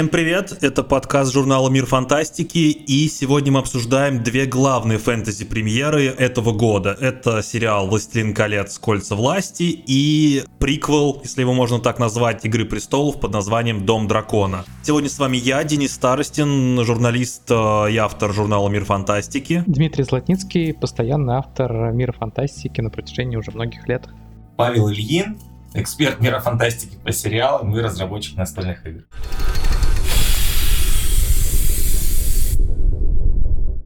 Всем привет, это подкаст журнала «Мир фантастики», и сегодня мы обсуждаем две главные фэнтези-премьеры этого года. Это сериал «Властелин колец. Кольца власти» и приквел, если его можно так назвать, «Игры престолов» под названием «Дом дракона». Сегодня с вами я, Денис Старостин, журналист э, и автор журнала «Мир фантастики». Дмитрий Златницкий, постоянный автор «Мира фантастики» на протяжении уже многих лет. Павел Ильин, эксперт мира фантастики по сериалам и разработчик настольных игр.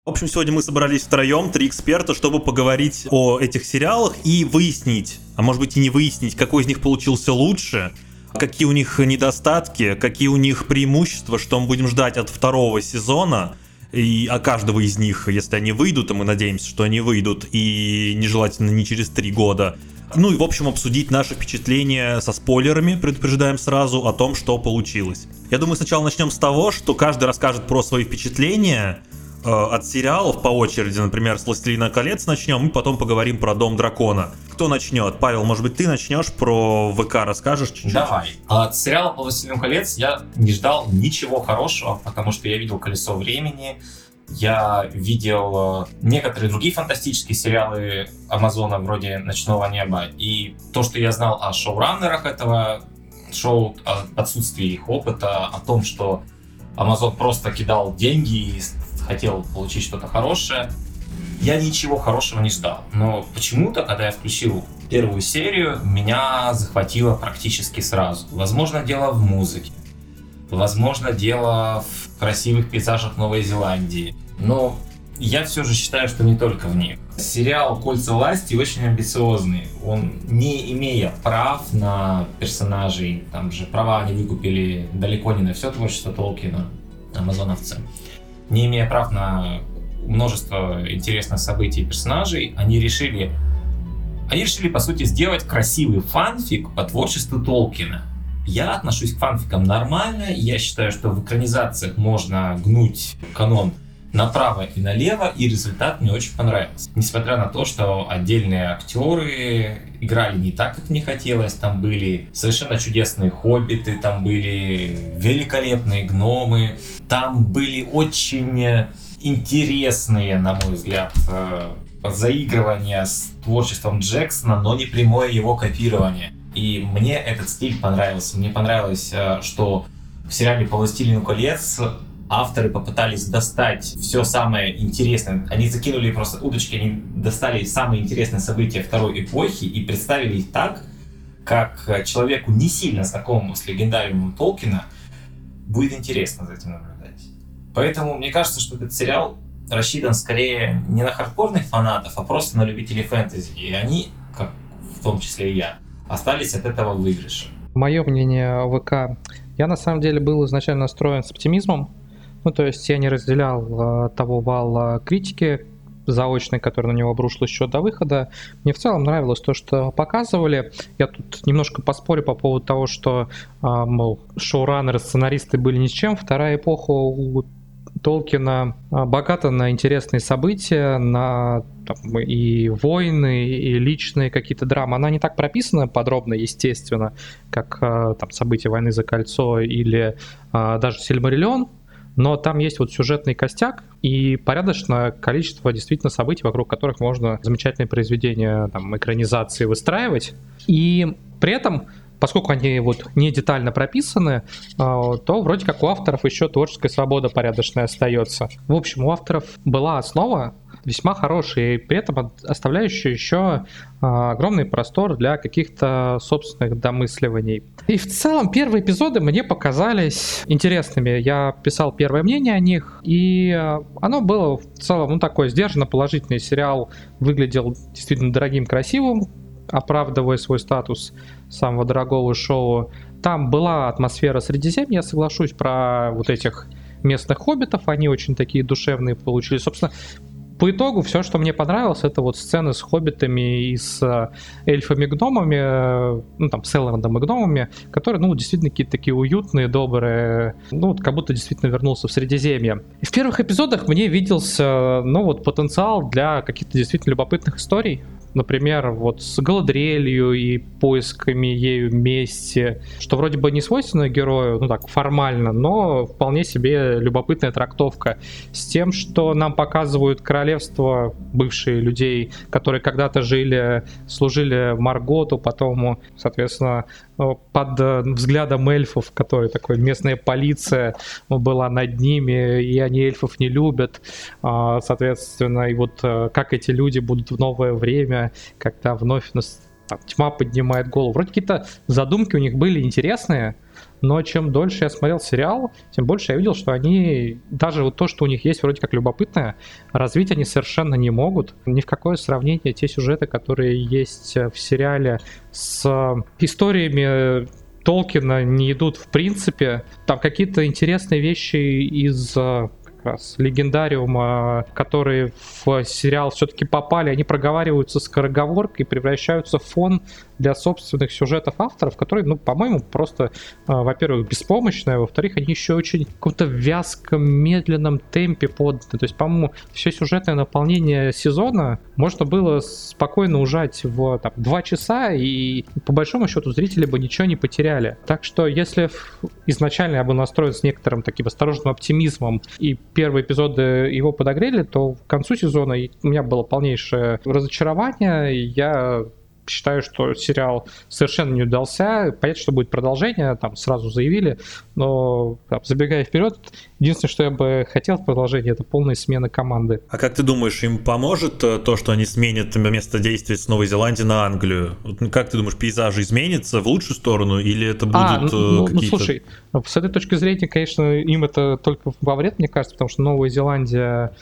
В общем, сегодня мы собрались втроем, три эксперта, чтобы поговорить о этих сериалах и выяснить, а может быть и не выяснить, какой из них получился лучше, какие у них недостатки, какие у них преимущества, что мы будем ждать от второго сезона, и о каждого из них, если они выйдут, а мы надеемся, что они выйдут, и нежелательно не через три года. Ну и, в общем, обсудить наши впечатления со спойлерами, предупреждаем сразу, о том, что получилось. Я думаю, сначала начнем с того, что каждый расскажет про свои впечатления, от сериалов по очереди, например, с «Властелина колец» начнем, и потом поговорим про «Дом дракона». Кто начнет? Павел, может быть, ты начнешь про ВК, расскажешь чуть-чуть? Давай. От сериала по «Властелину колец» я не ждал ничего хорошего, потому что я видел «Колесо времени», я видел э, некоторые другие фантастические сериалы Амазона вроде «Ночного неба», и то, что я знал о шоураннерах этого шоу, о отсутствии их опыта, о том, что Amazon просто кидал деньги и хотел получить что-то хорошее. Я ничего хорошего не ждал. Но почему-то, когда я включил первую серию, меня захватило практически сразу. Возможно, дело в музыке. Возможно, дело в красивых пейзажах Новой Зеландии. Но я все же считаю, что не только в них. Сериал «Кольца власти» очень амбициозный. Он, не имея прав на персонажей, там же права они выкупили далеко не на все творчество Толкина, амазоновцы, не имея прав на множество интересных событий и персонажей, они решили, они решили, по сути, сделать красивый фанфик по творчеству Толкина. Я отношусь к фанфикам нормально, я считаю, что в экранизациях можно гнуть канон направо и налево, и результат мне очень понравился. Несмотря на то, что отдельные актеры играли не так, как мне хотелось, там были совершенно чудесные хоббиты, там были великолепные гномы, там были очень интересные, на мой взгляд, э, заигрывания с творчеством Джексона, но не прямое его копирование. И мне этот стиль понравился. Мне понравилось, э, что в сериале «По властелину колец» авторы попытались достать все самое интересное. Они закинули просто удочки, они достали самые интересные события второй эпохи и представили их так, как человеку не сильно знакомому с легендариумом Толкина будет интересно за этим наблюдать. Поэтому мне кажется, что этот сериал рассчитан скорее не на хардкорных фанатов, а просто на любителей фэнтези. И они, как в том числе и я, остались от этого выигрыша. Мое мнение ВК. Я на самом деле был изначально настроен с оптимизмом, ну, то есть я не разделял э, того вала критики заочной, который на него обрушилась еще до выхода. Мне в целом нравилось то, что показывали. Я тут немножко поспорю по поводу того, что, э, мол, шоураннеры, сценаристы были ни с чем. Вторая эпоха у Толкина а, богата на интересные события, на там, и войны, и личные какие-то драмы. Она не так прописана подробно, естественно, как там события войны за кольцо или а, даже Сильмариллион, но там есть вот сюжетный костяк и порядочное количество действительно событий, вокруг которых можно замечательные произведения там, экранизации выстраивать. И при этом поскольку они вот не детально прописаны, а, то вроде как у авторов еще творческая свобода порядочная остается. В общем, у авторов была основа, весьма хороший, и при этом оставляющий еще а, огромный простор для каких-то собственных домысливаний. И в целом первые эпизоды мне показались интересными. Я писал первое мнение о них, и а, оно было в целом ну, такой сдержанно положительный сериал. Выглядел действительно дорогим, красивым, оправдывая свой статус самого дорогого шоу. Там была атмосфера Средиземья, я соглашусь, про вот этих местных хоббитов, они очень такие душевные получились. Собственно, по итогу все, что мне понравилось, это вот сцены с хоббитами и с э, эльфами-гномами, э, ну там с Элрандом и гномами, которые, ну, действительно какие-то такие уютные, добрые, ну, вот как будто действительно вернулся в Средиземье. И в первых эпизодах мне виделся, ну, вот потенциал для каких-то действительно любопытных историй, например, вот с Галадриэлью и поисками ею мести, что вроде бы не свойственно герою, ну так, формально, но вполне себе любопытная трактовка с тем, что нам показывают королевство бывшие людей, которые когда-то жили, служили Марготу, потом, соответственно, под взглядом эльфов, которые такой местная полиция была над ними, и они эльфов не любят, а, соответственно, и вот э, как эти люди будут в новое время, когда вновь там, тьма поднимает голову. Вроде какие-то задумки у них были интересные, но чем дольше я смотрел сериал, тем больше я видел, что они, даже вот то, что у них есть вроде как любопытное, развить они совершенно не могут. Ни в какое сравнение те сюжеты, которые есть в сериале с историями Толкина не идут в принципе. Там какие-то интересные вещи из раз легендариума, которые в сериал все-таки попали, они проговариваются скороговоркой и превращаются в фон для собственных сюжетов авторов, которые, ну, по-моему, просто, а, во-первых, беспомощные, а во-вторых, они еще очень в каком-то вязком, медленном темпе поданы. То есть, по-моему, все сюжетное наполнение сезона можно было спокойно ужать в там, 2 часа, и по большому счету зрители бы ничего не потеряли. Так что, если изначально я был настроен с некоторым таким осторожным оптимизмом, и первые эпизоды его подогрели, то к концу сезона у меня было полнейшее разочарование, и я считаю, что сериал совершенно не удался. Понятно, что будет продолжение, там сразу заявили, но там, забегая вперед, единственное, что я бы хотел в продолжении, это полная смена команды. А как ты думаешь, им поможет э, то, что они сменят место действия с Новой Зеландии на Англию? Ну, как ты думаешь, пейзажи изменятся в лучшую сторону или это будут а, ну, ну, какие-то... Ну, слушай, с этой точки зрения, конечно, им это только во вред, мне кажется, потому что Новая Зеландия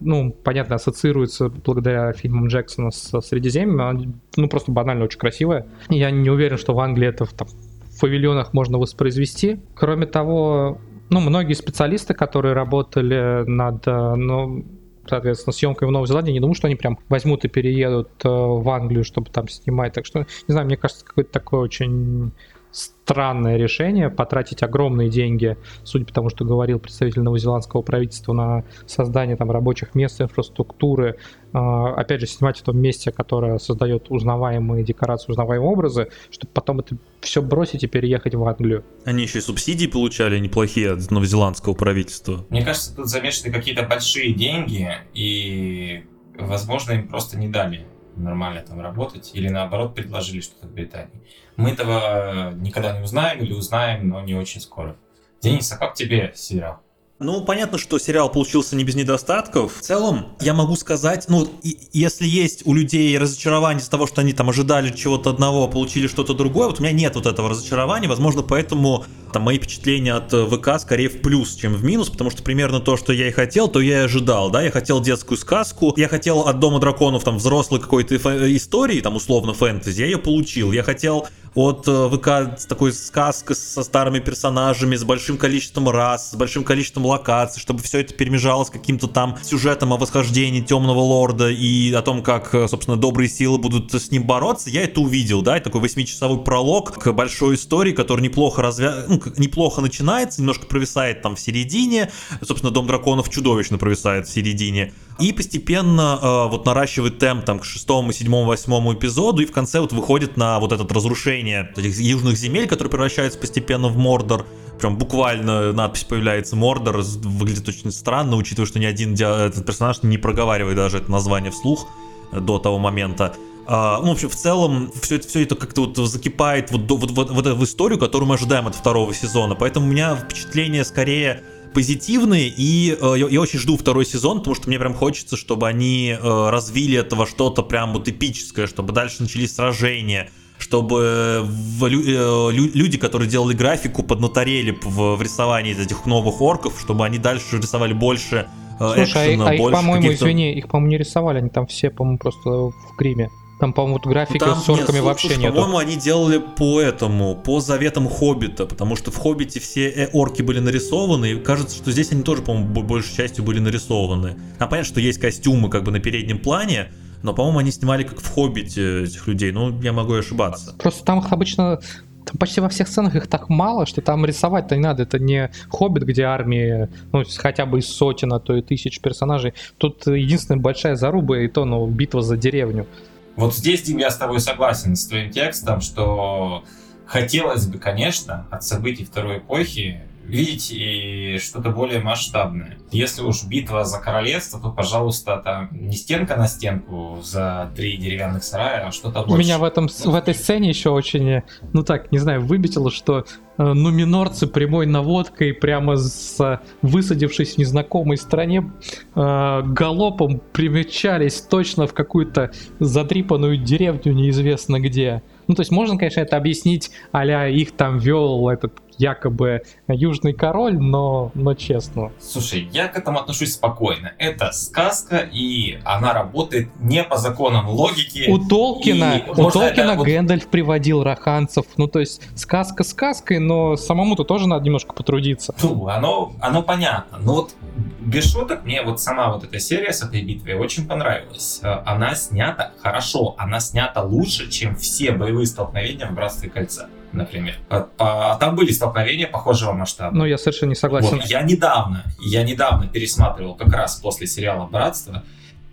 ну, понятно, ассоциируется благодаря фильмам Джексона с Средиземьем, ну, просто банально очень красивая. Я не уверен, что в Англии это там, в павильонах можно воспроизвести. Кроме того, ну, многие специалисты, которые работали над, ну, соответственно, съемкой в Новой Зеландии, не думаю, что они прям возьмут и переедут э, в Англию, чтобы там снимать. Так что, не знаю, мне кажется, какой-то такой очень странное решение потратить огромные деньги, судя по тому, что говорил представитель новозеландского правительства, на создание там рабочих мест, инфраструктуры, а, опять же, снимать в том месте, которое создает узнаваемые декорации, узнаваемые образы, чтобы потом это все бросить и переехать в Англию. Они еще и субсидии получали неплохие от новозеландского правительства. Мне кажется, тут замешаны какие-то большие деньги, и, возможно, им просто не дали нормально там работать, или наоборот предложили что-то в Британии. Мы этого никогда не узнаем или узнаем, но не очень скоро. Денис, а как тебе сериал? Ну, понятно, что сериал получился не без недостатков. В целом, я могу сказать, ну, и, если есть у людей разочарование из-за того, что они там ожидали чего-то одного, а получили что-то другое, вот у меня нет вот этого разочарования, возможно, поэтому там мои впечатления от э, ВК скорее в плюс, чем в минус, потому что примерно то, что я и хотел, то я и ожидал, да, я хотел детскую сказку, я хотел от Дома драконов там взрослой какой-то истории, там условно фэнтези, я ее получил, я хотел от э, ВК такой сказка со старыми персонажами, с большим количеством рас, с большим количеством локаций, чтобы все это перемежалось каким-то там сюжетом о восхождении темного лорда и о том, как, э, собственно, добрые силы будут с ним бороться, я это увидел, да, такой восьмичасовой пролог к большой истории, который неплохо развя... ну, неплохо начинается, немножко провисает там в середине, собственно, Дом драконов чудовищно провисает в середине, и постепенно э, вот наращивает темп там к шестому, седьмому, восьмому эпизоду, и в конце вот выходит на вот это разрушение этих южных земель, которые превращаются постепенно в Мордор, прям буквально надпись появляется Мордор, выглядит очень странно, учитывая, что ни один этот персонаж не проговаривает даже это название вслух до того момента. Uh, ну, в общем, в целом, все это, все это как-то вот закипает вот, вот, вот, вот в историю, которую мы ожидаем от второго сезона. Поэтому у меня впечатление скорее позитивные, и э, я, я очень жду второй сезон, потому что мне прям хочется, чтобы они э, развили это во что-то прям вот эпическое, чтобы дальше начались сражения, чтобы в, э, люди, которые делали графику, поднаторели в, в рисовании этих новых орков, чтобы они дальше рисовали больше э, Слушай, экшена, а, а их, по-моему, извини, их, по-моему, не рисовали, они там все, по-моему, просто в гриме. Там, по-моему, графика там, с орками нет, вообще нет. По-моему, они делали по этому, по заветам Хоббита, потому что в Хоббите все э, орки были нарисованы, и кажется, что здесь они тоже, по-моему, большей частью были нарисованы. А понятно, что есть костюмы как бы на переднем плане, но, по-моему, они снимали как в Хоббите этих людей, ну, я могу ошибаться. Просто там их обычно там почти во всех сценах их так мало, что там рисовать-то не надо. Это не Хоббит, где армии, ну, хотя бы из сотен, а то и тысяч персонажей. Тут единственная большая заруба, и то, ну, битва за деревню. Вот здесь, Дим, я с тобой согласен с твоим текстом, что хотелось бы, конечно, от событий второй эпохи видеть и что-то более масштабное. Если уж битва за королевство, то, пожалуйста, там не стенка на стенку за три деревянных сарая, а что-то больше. Меня в, этом, в этой сцене еще очень, ну так, не знаю, выбесило, что э, нуминорцы прямой наводкой прямо с высадившись в незнакомой стране э, галопом примечались точно в какую-то задрипанную деревню неизвестно где. Ну, то есть можно, конечно, это объяснить, а их там вел этот якобы южный король, но, но честно. Слушай, я к этому отношусь спокойно. Это сказка, и она работает не по законам логики. У Толкина, и, у Толкина это... Гэндальф приводил раханцев. Ну, то есть сказка сказкой, но самому-то тоже надо немножко потрудиться. Ну, оно, оно понятно. Но вот без шуток, мне вот сама вот эта серия с этой битвой очень понравилась. Э, она снята хорошо, она снята лучше, чем все боевые столкновения в Братстве Кольца например. А, а, там были столкновения похожего масштаба. Ну, я совершенно не согласен. Вот, я недавно, я недавно пересматривал как раз после сериала «Братство»,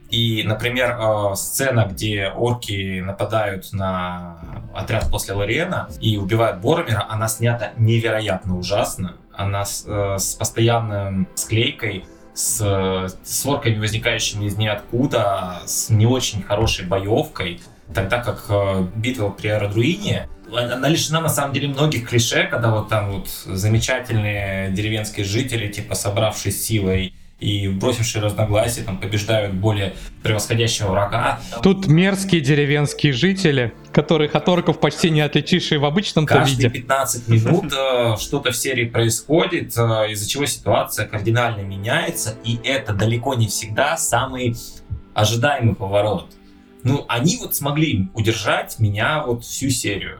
и, например, э, сцена, где орки нападают на отряд после Лориена и убивают Боромера, она снята невероятно ужасно. Она с, э, с постоянной склейкой, с, с орками, возникающими из ниоткуда, с не очень хорошей боевкой. Тогда как э, битва при Аэродруине она лишена на самом деле многих клише, когда вот там вот замечательные деревенские жители, типа собравшись силой и бросившие разногласия, там побеждают более превосходящего врага. Тут мерзкие деревенские жители, которых от орков почти не отличишь и в обычном-то виде. Каждые 15 минут э, что-то в серии происходит, э, из-за чего ситуация кардинально меняется, и это далеко не всегда самый ожидаемый поворот. Ну, они вот смогли удержать меня вот всю серию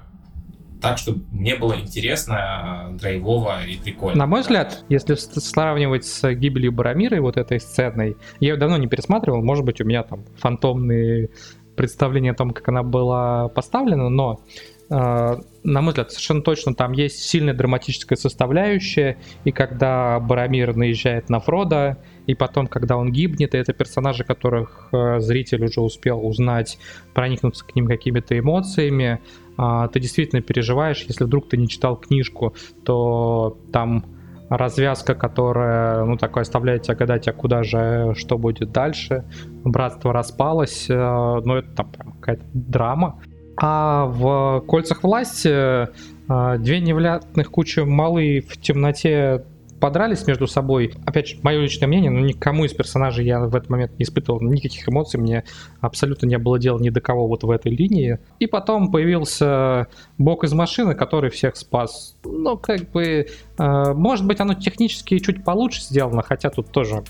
так, чтобы мне было интересно, драйвово и прикольно. На мой взгляд, если сравнивать с гибелью Барамира и вот этой сценой, я ее давно не пересматривал, может быть, у меня там фантомные представления о том, как она была поставлена, но э, на мой взгляд, совершенно точно там есть сильная драматическая составляющая, и когда Барамир наезжает на Фрода, и потом, когда он гибнет, и это персонажи, которых э, зритель уже успел узнать, проникнуться к ним какими-то эмоциями, а, ты действительно переживаешь, если вдруг ты не читал книжку, то там развязка, которая, ну, такое оставляет тебя гадать, а куда же, что будет дальше. Братство распалось, э, ну, это там прям какая-то драма. А в «Кольцах власти» э, две невнятных кучи малы в темноте подрались между собой. Опять же, мое личное мнение, но никому из персонажей я в этот момент не испытывал никаких эмоций, мне абсолютно не было дела ни до кого вот в этой линии. И потом появился бок из машины, который всех спас. Ну, как бы, э, может быть, оно технически чуть получше сделано, хотя тут тоже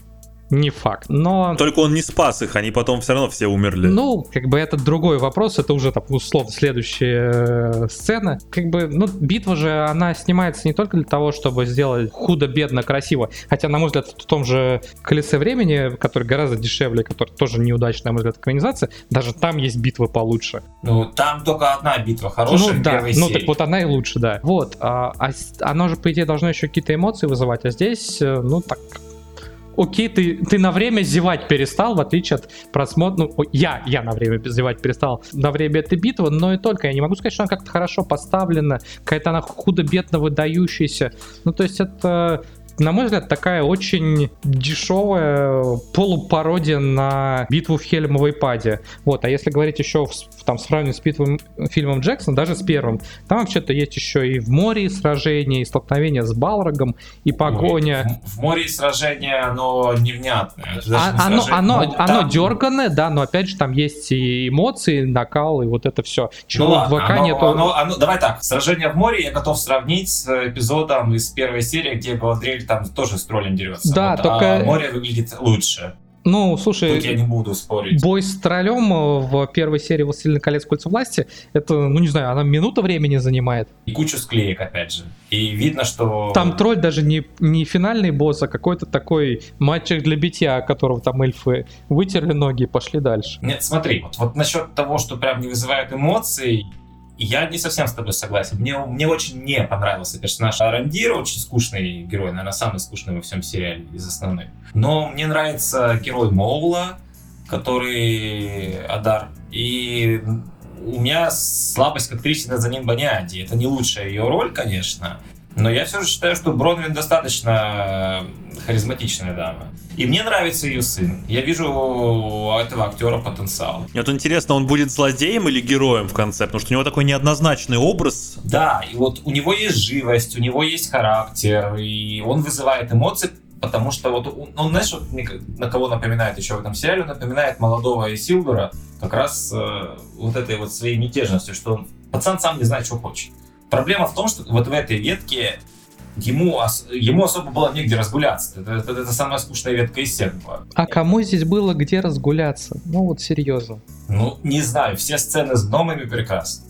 не факт, но... Только он не спас их, они потом все равно все умерли. Ну, как бы это другой вопрос, это уже, там, условно, следующая э, сцена. Как бы, ну, битва же, она снимается не только для того, чтобы сделать худо-бедно красиво, хотя, на мой взгляд, в том же «Колесе времени», который гораздо дешевле, который тоже неудачная, на мой взгляд, экранизация, даже там есть битвы получше. Ну, там только одна битва хорошая Ну, да, ну, так вот она и лучше, да. Вот, а, а оно же, по идее, должно еще какие-то эмоции вызывать, а здесь, э, ну, так, окей, ты, ты на время зевать перестал, в отличие от просмотра, ну, я, я на время зевать перестал на время этой битвы, но и только, я не могу сказать, что она как-то хорошо поставлена, какая-то она худо-бедно выдающаяся, ну, то есть это на мой взгляд, такая очень дешевая полупародия на битву в Хельмовой паде. Вот, а если говорить еще в, там, сравнивать с битвой фильмом Джексон, даже с первым, там вообще-то есть еще и в море сражения, и столкновения с Балрогом, и погоня. В, в море сражение, оно невнятное. А, оно, оно, ну, оно там... дерганное, да, но опять же там есть и эмоции, накал, и вот это все. Чего ну, ладно, в ВК оно, нету... Оно, оно, давай так, сражение в море я готов сравнить с эпизодом из первой серии, где Галадриэль там тоже с троллем дерется. Да, вот, только... А море выглядит лучше. Ну, слушай, Тут я не буду спорить. Бой с троллем э, в первой серии «Властелина колец. Кольца власти» это, ну не знаю, она минуту времени занимает. И кучу склеек, опять же. И видно, что... Там тролль даже не, не финальный босс, а какой-то такой мальчик для битья, которого там эльфы вытерли ноги и пошли дальше. Нет, смотри, вот, вот насчет того, что прям не вызывает эмоций, я не совсем с тобой согласен. Мне, мне очень не понравился персонаж Арандира, очень скучный герой, наверное, самый скучный во всем сериале из основных. Но мне нравится герой Моула, который Адар И у меня слабость к актрисе Назанин Баниади. Это не лучшая ее роль, конечно, но я все же считаю, что Бронвин достаточно харизматичная дама. И мне нравится ее сын. Я вижу у этого актера потенциал. Мне вот интересно, он будет злодеем или героем в конце? Потому что у него такой неоднозначный образ. Да, и вот у него есть живость, у него есть характер, и он вызывает эмоции, потому что вот он, он знаешь, вот, на кого напоминает еще в этом сериале, напоминает молодого Исилдора как раз э, вот этой вот своей мятежностью, что он, пацан сам не знает, что хочет. Проблема в том, что вот в этой ветке ему, ему особо было негде разгуляться. Это, это, это самая скучная ветка из всех была. А кому здесь было где разгуляться? Ну вот серьезно. Ну, не знаю, все сцены с гномами прекрасны.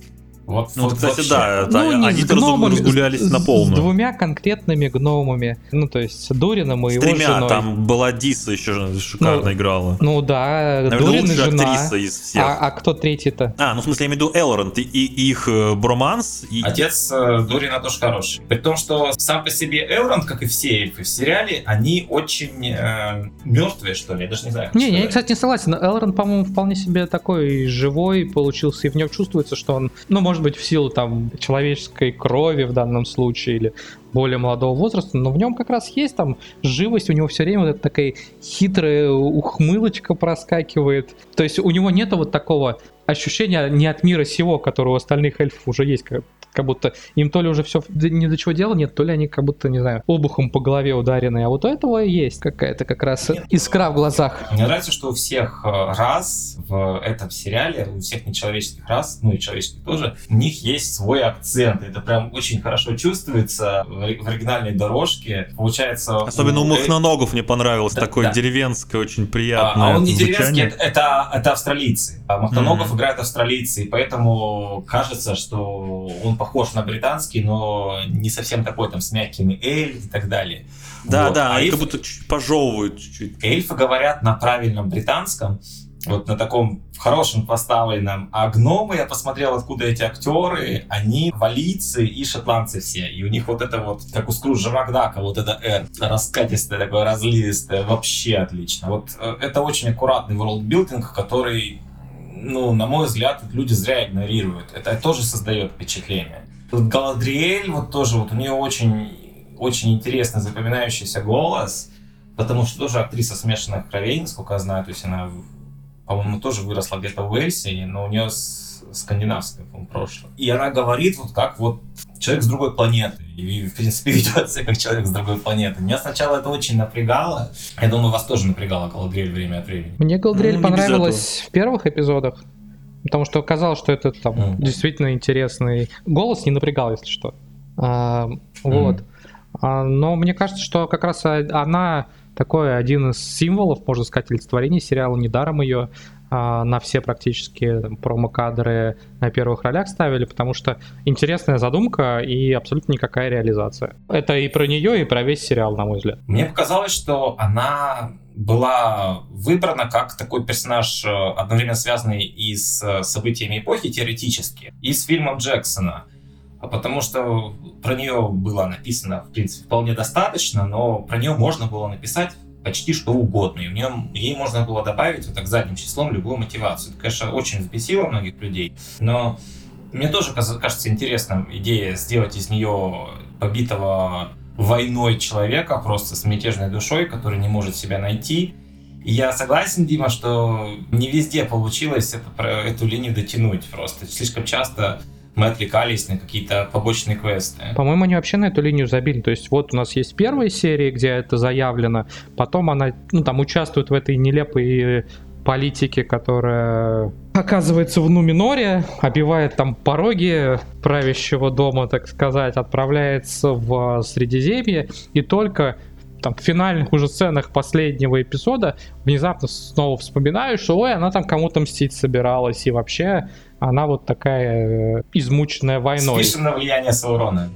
Вот, ну, вот кстати, вообще. да, ну, они гномами, разгулялись с, на полную. С двумя конкретными гномами. Ну, то есть Дурином и с его тремя, женой. там была Диса еще шикарно ну, играла. Ну да, Наверное, Дурин и жена. актриса из всех. А, а кто третий-то? А, ну в смысле, я имею в виду Элронд и, и их э, броманс. И... Отец э, Дурина тоже хороший. При том, что сам по себе Элронд, как и все эльфы в сериале, они очень э, мертвые, что ли, я даже не знаю. Не, я, кстати, не согласен. Элронд, по-моему, вполне себе такой живой получился, и в нем чувствуется, что он, ну, может быть, в силу там человеческой крови в данном случае или более молодого возраста, но в нем как раз есть там живость, у него все время вот эта такая хитрая ухмылочка проскакивает. То есть у него нету вот такого ощущения не от мира сего, которого у остальных эльфов уже есть, как будто им то ли уже все ни до чего дела нет, то ли они как будто, не знаю, обухом по голове ударены, а вот у этого есть какая-то как раз нет, искра в глазах. Мне нравится, что у всех э, раз в этом сериале, у всех нечеловеческих рас, ну и человеческих тоже, у них есть свой акцент. Это прям очень хорошо чувствуется в оригинальной дорожке. Получается... Особенно у, у Махноногов мне понравилось, да, такое да. деревенское, очень приятное А, а он не звучание. деревенский, это, это австралийцы. А Махноногов mm-hmm. играют австралийцы, и поэтому кажется, что он похож на британский, но не совсем такой там с мягкими эль и так далее. Да, вот. да, а они эльфы, как будто пожевывают чуть-чуть. Эльфы говорят на правильном британском, вот на таком хорошем поставленном. А гномы, я посмотрел, откуда эти актеры, они валийцы и шотландцы все. И у них вот это вот, как у Скруджа Макдака, вот это «Р», раскатистое такое, разливистое, вообще отлично. Вот э, это очень аккуратный ворлдбилдинг, который ну, на мой взгляд, люди зря игнорируют. Это тоже создает впечатление. Тут Галадриэль, вот тоже, вот у нее очень, очень интересный запоминающийся голос, потому что тоже актриса смешанных кровей, насколько я знаю, то есть она, по-моему, тоже выросла где-то в Уэльсе, но у нее скандинавское, по прошлое. И она говорит вот как вот человек с другой планеты. И, в принципе, ведет себя как человек с другой планеты. Меня сначала это очень напрягало. Я думаю, вас тоже напрягало Галадриэль время от времени. Мне Галадриэль ну, понравилось в первых эпизодах. Потому что казалось, что это там mm. действительно интересный голос, не напрягал, если что. А, вот. Mm. А, но мне кажется, что как раз она такой один из символов, можно сказать, олицетворения сериала. Недаром ее на все практически промо-кадры на первых ролях ставили, потому что интересная задумка и абсолютно никакая реализация. Это и про нее, и про весь сериал, на мой взгляд. Мне показалось, что она была выбрана как такой персонаж, э, одновременно связанный и с э, событиями эпохи теоретически, и с фильмом Джексона. А потому что про нее было написано, в принципе, вполне достаточно, но про нее можно было написать почти что угодно. И в нем ей можно было добавить вот так задним числом любую мотивацию. Это, конечно, очень взбесило многих людей, но мне тоже кажется интересным идея сделать из нее побитого войной человека, просто с мятежной душой, который не может себя найти. И я согласен, Дима, что не везде получилось это, эту линию дотянуть просто. Слишком часто мы отвлекались на какие-то побочные квесты. По-моему, они вообще на эту линию забили. То есть вот у нас есть первая серия, где это заявлено, потом она, ну, там участвует в этой нелепой политике, которая оказывается в Нуминоре, обивает там пороги правящего дома, так сказать, отправляется в Средиземье, и только там, в финальных уже сценах последнего эпизода внезапно снова вспоминаю, что ой, она там кому-то мстить собиралась, и вообще она вот такая э, измученная войной. Спишем на влияние Саурона.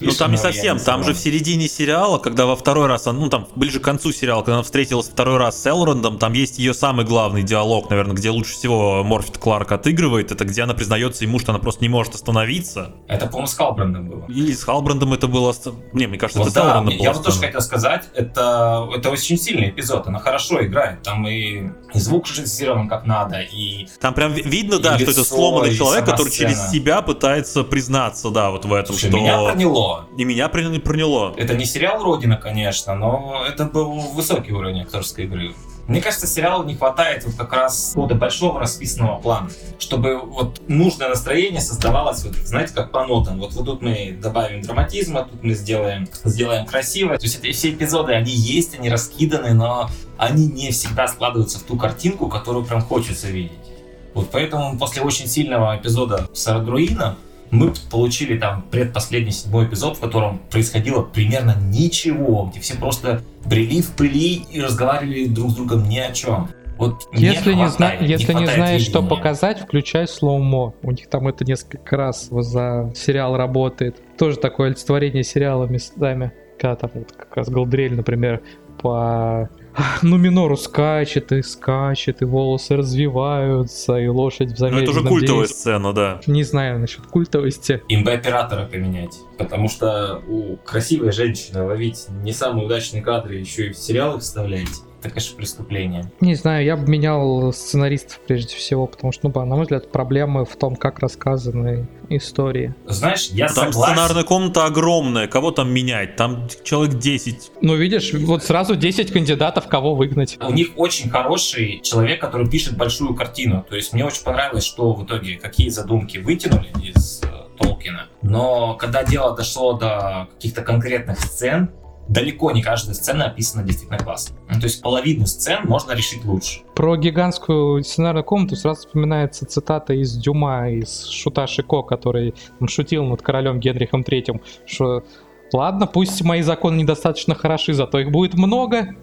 Ну там не совсем, там же в середине сериала, когда во второй раз, ну там ближе к концу сериала, когда она встретилась второй раз с Элрондом, там есть ее самый главный диалог, наверное, где лучше всего Морфит Кларк отыгрывает, это где она признается ему, что она просто не может остановиться. Это, по-моему, с Халбрандом было. Или с Халбрандом это было... Не, мне кажется, Вот это да, с Элрондом я вот тоже хотел сказать, это, это очень сильный эпизод, она хорошо играет, там и, и звук режиссирован как надо, и Там прям ви- видно, И да, что это лицо, сломанный человек, который через сцена. себя пытается признаться, да, вот в этом, Слушай, что... меня проняло. И меня проняло. Это не сериал «Родина», конечно, но это был высокий уровень актерской игры. Мне кажется, сериалу не хватает вот как раз какого-то большого расписанного плана, чтобы вот нужное настроение создавалось, вот, знаете, как по нотам. Вот, вот тут мы добавим драматизма, тут мы сделаем, сделаем красиво. То есть это все эпизоды, они есть, они раскиданы, но они не всегда складываются в ту картинку, которую прям хочется видеть. Вот поэтому после очень сильного эпизода с Арагруином мы получили там предпоследний седьмой эпизод, в котором происходило примерно ничего, где все просто брели в пыли и разговаривали друг с другом ни о чем. Вот Если не, хватает, зна- если не хватает знаешь, что видения. показать, включай слоумо. У них там это несколько раз за сериал работает. Тоже такое олицетворение сериала местами. Когда там вот как раз Галдрель, например, по ну, Минору скачет и скачет, и волосы развиваются, и лошадь в Ну, это уже культовая действии. сцена, да. Не знаю насчет культовости. Им бы оператора поменять, потому что у красивой женщины ловить не самые удачные кадры, еще и в сериалы вставлять, это, конечно, преступление. Не знаю, я бы менял сценаристов прежде всего, потому что, ну, на мой взгляд, проблемы в том, как рассказаны истории. Знаешь, я Там согласен. сценарная комната огромная, кого там менять? Там человек 10. Ну, видишь, вот сразу 10 кандидатов, кого выгнать. У них очень хороший человек, который пишет большую картину. То есть мне очень понравилось, что в итоге какие задумки вытянули из э, Толкина. Но когда дело дошло до каких-то конкретных сцен, далеко не каждая сцена описана действительно классно. Ну, то есть половину сцен можно решить лучше. Про гигантскую сценарную комнату сразу вспоминается цитата из Дюма, из Шута Шико, который там шутил над королем Генрихом Третьим, что ладно, пусть мои законы недостаточно хороши, зато их будет много.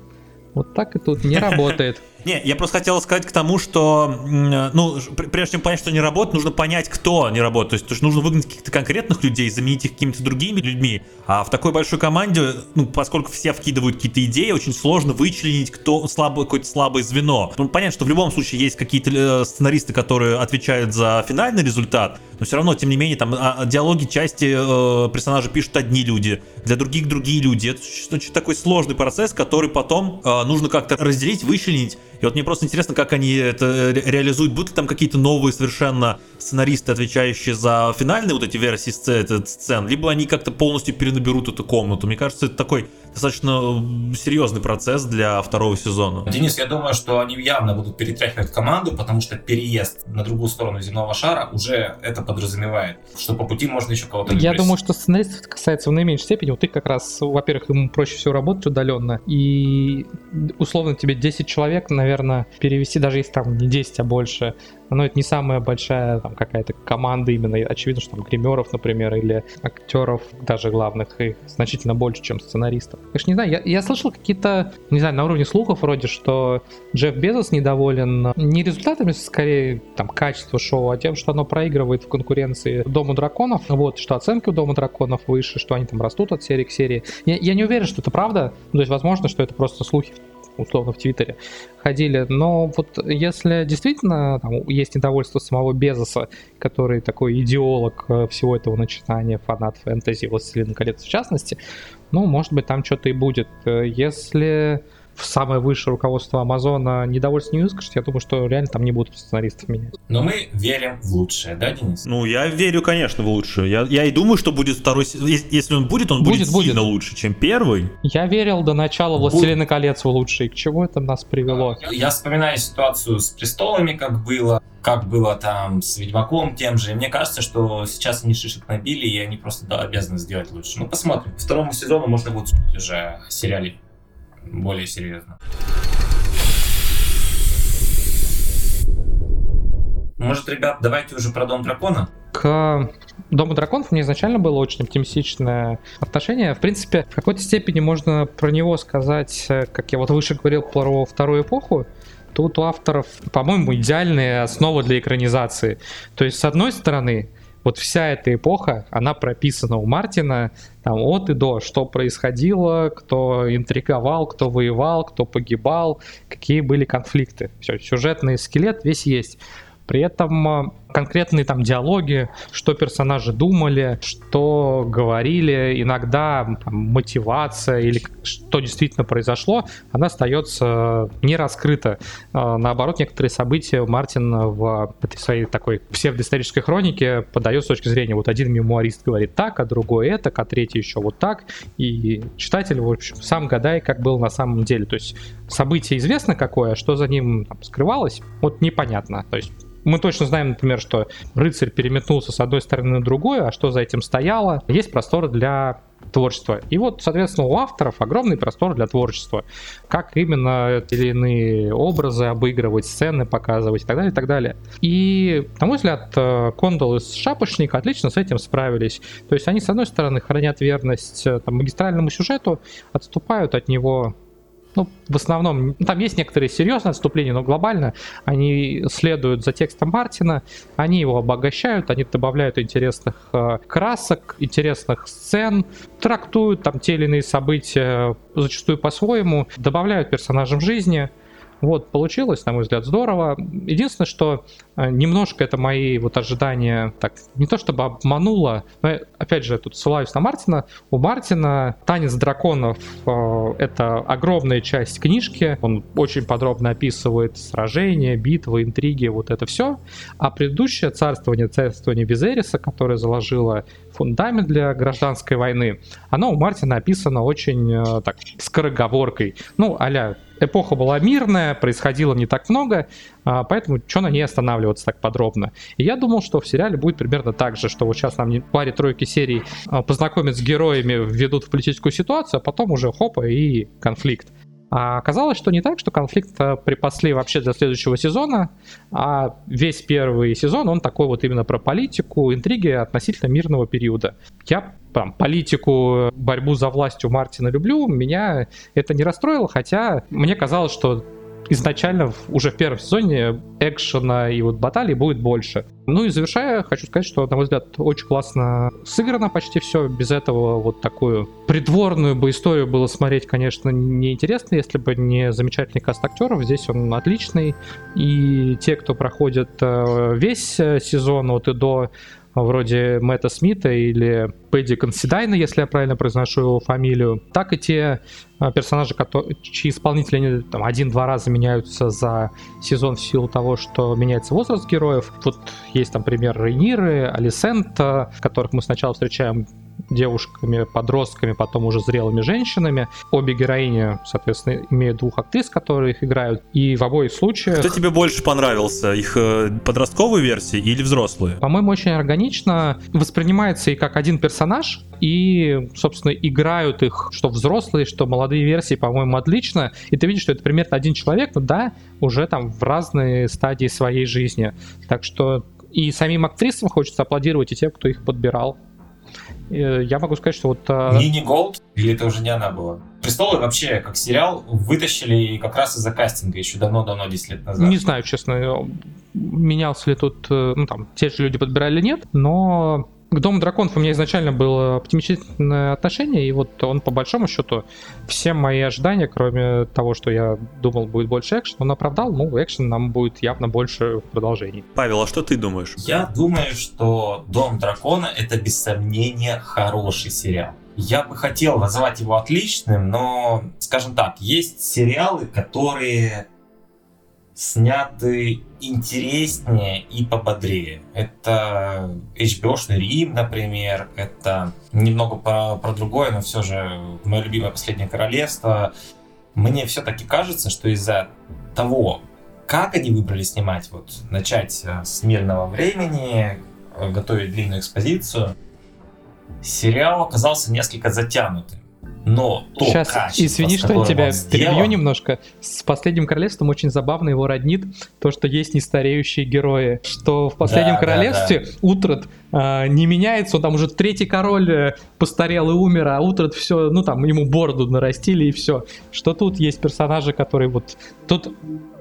Вот так и тут не работает. Не, я просто хотел сказать к тому, что, м, ну, прежде чем понять, что не работает, нужно понять, кто не работает. То есть, то есть нужно выгнать каких-то конкретных людей, заменить их какими-то другими людьми. А в такой большой команде, ну, поскольку все вкидывают какие-то идеи, очень сложно вычленить, кто слабое, какое-то слабое звено. Ну, понятно, что в любом случае есть какие-то э, сценаристы, которые отвечают за финальный результат, но все равно, тем не менее, там а, диалоги части э, персонажей пишут одни люди, для других другие люди. Это очень такой сложный процесс, который потом э, нужно как-то разделить, вычленить. И вот мне просто интересно, как они это ре- реализуют. Будут ли там какие-то новые совершенно сценаристы, отвечающие за финальные вот эти версии сцен, сцен, либо они как-то полностью перенаберут эту комнату. Мне кажется, это такой достаточно серьезный процесс для второго сезона. Денис, я думаю, что они явно будут перетряхивать команду, потому что переезд на другую сторону земного шара уже это подразумевает, что по пути можно еще кого-то Я думаю, что сценаристов это касается в наименьшей степени. Вот ты как раз, во-первых, ему проще всего работать удаленно. И условно тебе 10 человек, наверное, перевести, даже если там не 10, а больше, но это не самая большая там какая-то команда именно. Очевидно, что там гримеров, например, или актеров, даже главных, их значительно больше, чем сценаристов. Конечно, не знаю, я, я слышал какие-то, не знаю, на уровне слухов вроде, что Джефф Безос недоволен не результатами, скорее, там, качества шоу, а тем, что оно проигрывает в конкуренции Дому драконов, вот, что оценки у Дома драконов выше, что они там растут от серии к серии. Я, я не уверен, что это правда, ну, то есть, возможно, что это просто слухи условно в Твиттере ходили, но вот если действительно там, есть недовольство самого Безоса, который такой идеолог э, всего этого начинания, фанат фэнтези, Властелин колец в частности, ну, может быть, там что-то и будет. Э, Если в самое высшее руководство Амазона недовольство не выскажет, я думаю, что реально там не будут сценаристов менять. Но мы верим в лучшее, да, Денис? Ну, я верю, конечно, в лучшее. Я, я и думаю, что будет второй сезон. Если он будет, он будет, Будет, будет. сильно лучше, чем первый. Я верил до начала «Властелина колец» в лучший. К чему это нас привело? Я вспоминаю ситуацию с престолами, как было, как было там с Ведьмаком тем же. И мне кажется, что сейчас они шишек набили, и они просто да, обязаны сделать лучше. Ну, посмотрим. Второму сезону можно будет уже сериале более серьезно. Может, ребят, давайте уже про Дом Дракона? К Дому драконов мне изначально было очень оптимистичное отношение. В принципе, в какой-то степени можно про него сказать, как я вот выше говорил про вторую эпоху, тут у авторов, по-моему, идеальная основа для экранизации. То есть, с одной стороны, вот вся эта эпоха, она прописана у Мартина там от и до, что происходило, кто интриговал, кто воевал, кто погибал, какие были конфликты. Все, сюжетный скелет весь есть. При этом а, конкретные там диалоги, что персонажи думали, что говорили, иногда там, мотивация или что действительно произошло, она остается не раскрыта. А, наоборот, некоторые события Мартин в этой своей такой псевдоисторической хронике подает с точки зрения, вот один мемуарист говорит так, а другой это, а третий еще вот так, и читатель, в общем, сам гадай, как был на самом деле. То есть событие известно какое, а что за ним там, скрывалось, вот непонятно. То есть мы точно знаем, например, что рыцарь переметнулся с одной стороны на другую, а что за этим стояло. Есть простор для творчества. И вот, соответственно, у авторов огромный простор для творчества. Как именно те или иные образы обыгрывать, сцены показывать и так далее, и так далее. И, на мой взгляд, э, Кондол и Шапошник отлично с этим справились. То есть они, с одной стороны, хранят верность э, там, магистральному сюжету, отступают от него ну, в основном, там есть некоторые серьезные отступления, но глобально они следуют за текстом Мартина, они его обогащают, они добавляют интересных э, красок, интересных сцен, трактуют там те или иные события зачастую по-своему, добавляют персонажам жизни, вот, получилось, на мой взгляд, здорово. Единственное, что э, немножко это мои вот ожидания, так, не то чтобы обмануло, но, опять же, тут ссылаюсь на Мартина. У Мартина «Танец драконов» э, — это огромная часть книжки. Он очень подробно описывает сражения, битвы, интриги, вот это все. А предыдущее «Царствование, царствование Визериса», которое заложило фундамент для гражданской войны, оно у Мартина описано очень э, так скороговоркой. Ну, аля эпоха была мирная, происходило не так много, а, поэтому что на ней останавливаться так подробно. И я думал, что в сериале будет примерно так же, что вот сейчас нам паре тройки серий а, познакомят с героями, введут в политическую ситуацию, а потом уже хопа и конфликт. А оказалось, что не так, что конфликт э, припасли вообще для следующего сезона, а весь первый сезон, он такой вот именно про политику, интриги относительно мирного периода. Я там, политику, борьбу за власть у Мартина люблю, меня это не расстроило, хотя мне казалось, что изначально уже в первом сезоне экшена и вот баталий будет больше. Ну и завершая, хочу сказать, что, на мой взгляд, очень классно сыграно почти все. Без этого вот такую придворную бы историю было смотреть, конечно, неинтересно, если бы не замечательный каст актеров. Здесь он отличный. И те, кто проходит э, весь э, сезон от и до вроде Мэтта Смита или Пэдди Консидайна, если я правильно произношу его фамилию, так и те а, персонажи, которые, чьи исполнители они, один-два раза меняются за сезон в силу того, что меняется возраст героев. Вот есть там пример Рейниры, Алисента, которых мы сначала встречаем девушками, подростками, потом уже зрелыми женщинами. Обе героини, соответственно, имеют двух актрис, которые их играют. И в обоих случаях... Кто тебе больше понравился? Их э, подростковые версии или взрослые? По-моему, очень органично воспринимается и как один персонаж, и, собственно, играют их, что взрослые, что молодые версии, по-моему, отлично. И ты видишь, что это примерно один человек, но да, уже там в разные стадии своей жизни. Так что и самим актрисам хочется аплодировать, и тем, кто их подбирал. Э, я могу сказать, что вот... А, Нини Голд? Или это уже не она была? Престолы вообще, как сериал, вытащили как раз из-за кастинга еще давно-давно, 10 лет назад. Не знаю, честно, менялся ли тут... Э, ну, там, те же люди подбирали или нет, но к Дому драконов у меня изначально было оптимистичное отношение, и вот он по большому счету все мои ожидания, кроме того, что я думал будет больше экшена, он оправдал, ну, экшен нам будет явно больше в продолжении. Павел, а что ты думаешь? Я думаю, что Дом дракона это без сомнения хороший сериал. Я бы хотел назвать его отличным, но, скажем так, есть сериалы, которые сняты интереснее и пободрее. Это HBO-шный Рим, например, это немного про, про другое, но все же мое любимое «Последнее королевство». Мне все-таки кажется, что из-за того, как они выбрали снимать, вот начать э, с мирного времени, э, готовить длинную экспозицию, сериал оказался несколько затянутым но то Сейчас, качество, извини, что я тебя перебью немножко. С «Последним королевством» очень забавно его роднит то, что есть нестареющие герои. Что в «Последнем да, королевстве» да, да. Утрат э, не меняется, он там уже третий король э, постарел и умер, а Утрат все, ну там ему бороду нарастили и все. Что тут есть персонажи, которые вот... Тут э,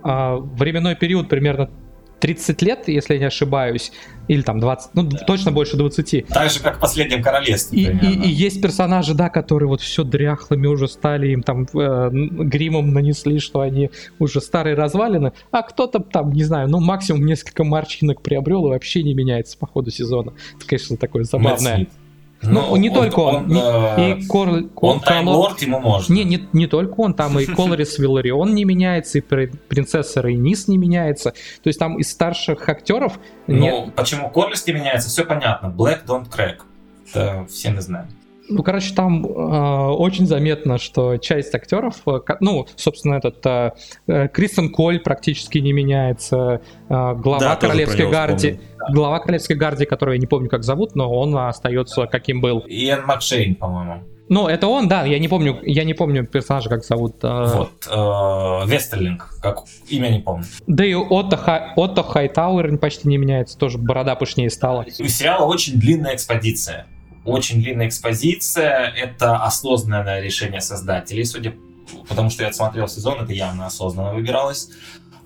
временной период примерно 30 лет, если я не ошибаюсь, или там 20, ну точно больше 20. Так же, как в «Последнем королевстве». И, и, и есть персонажи, да, которые вот все дряхлыми уже стали, им там э, гримом нанесли, что они уже старые развалины, а кто-то там, не знаю, ну максимум несколько морщинок приобрел и вообще не меняется по ходу сезона. Это, конечно, такое забавное. Ну, не он, только он. он, не- э, и Кор, Он таймлорд, ему можно. не, не, не только он, там и Колорис Виларион не меняется, и при- принцесса Рейнис не меняется. То есть там из старших актеров не- Ну, почему Корлиски меняется, все понятно. Black don't crack. Это все мы знаем. Ну, короче, там э, очень заметно, что часть актеров, э, ну, собственно, этот э, э, Кристен Коль практически не меняется, э, глава Да, Королевской него гвардии, глава Королевской гвардии, которого я не помню, как зовут, но он остается каким был. Иэн Макшейн, по-моему. Ну, это он, да, я не помню, я не помню персонажа, как зовут. э, Вот. э, Вестерлинг, как имя не помню. Да и Отто, Ха- Отто Хайтауэр почти не меняется, тоже борода пышнее стала. У сериала очень длинная экспозиция. Очень длинная экспозиция. Это осознанное решение создателей, судя потому что я отсмотрел сезон, это явно осознанно выбиралось.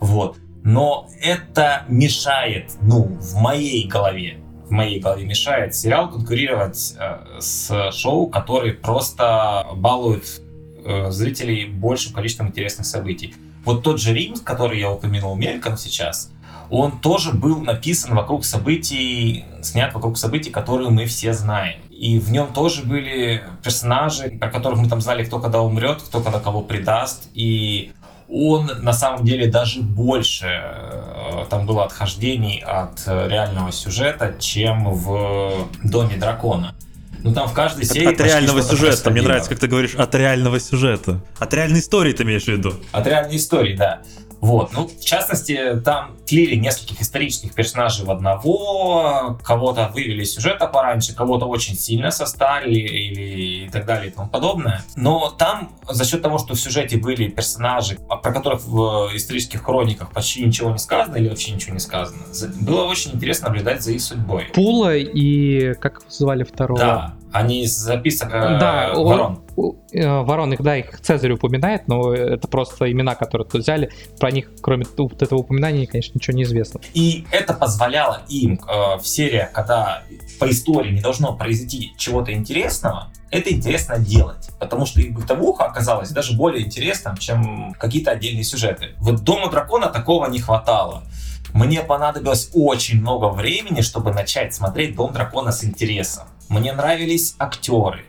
Вот. Но это мешает, ну, в моей голове, в моей голове мешает сериал конкурировать э, с шоу, которые просто балуют э, зрителей большим количеством интересных событий. Вот тот же Рим, который я упомянул мельком сейчас, он тоже был написан вокруг событий, снят вокруг событий, которые мы все знаем. И в нем тоже были персонажи, про которых мы там знали, кто когда умрет, кто когда кого предаст. И он на самом деле даже больше э, там было отхождений от э, реального сюжета, чем в Доме дракона. Ну там в каждой серии От, реального сюжета. Мне нравится, как ты говоришь, от реального сюжета. От реальной истории ты имеешь в виду. От реальной истории, да. Вот, ну, в частности, там тлили нескольких исторических персонажей в одного, кого-то вывели сюжета пораньше, кого-то очень сильно состарили или и так далее и тому подобное. Но там за счет того, что в сюжете были персонажи, про которых в исторических хрониках почти ничего не сказано или вообще ничего не сказано, за- было очень интересно наблюдать за их судьбой. Пула и как звали второго? Да, они из записок э, Да, он- ворон. Э, Ворон, их, да, их Цезарь упоминает, но это просто имена, которые тут взяли. Про них, кроме вот этого упоминания, конечно, ничего не известно. И это позволяло им э, в сериях, когда по истории не должно произойти чего-то интересного, это интересно делать. Потому что их бытовуха оказалась даже более интересным, чем какие-то отдельные сюжеты. Вот Дома дракона такого не хватало. Мне понадобилось очень много времени, чтобы начать смотреть Дом дракона с интересом. Мне нравились актеры.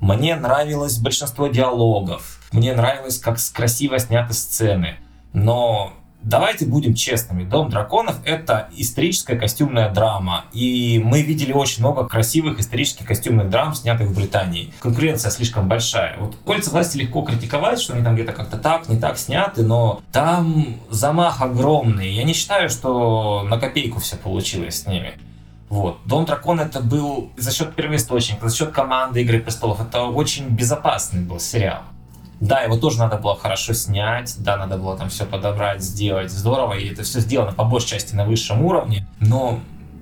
Мне нравилось большинство диалогов. Мне нравилось, как красиво сняты сцены. Но давайте будем честными. Дом драконов это историческая костюмная драма. И мы видели очень много красивых исторических костюмных драм, снятых в Британии. Конкуренция слишком большая. Вот кольца власти легко критиковать, что они там где-то как-то так, не так сняты, но там замах огромный. Я не считаю, что на копейку все получилось с ними. Вот. Дом дракона это был за счет первоисточника, за счет команды Игры престолов. Это очень безопасный был сериал. Да, его тоже надо было хорошо снять, да, надо было там все подобрать, сделать здорово, и это все сделано по большей части на высшем уровне, но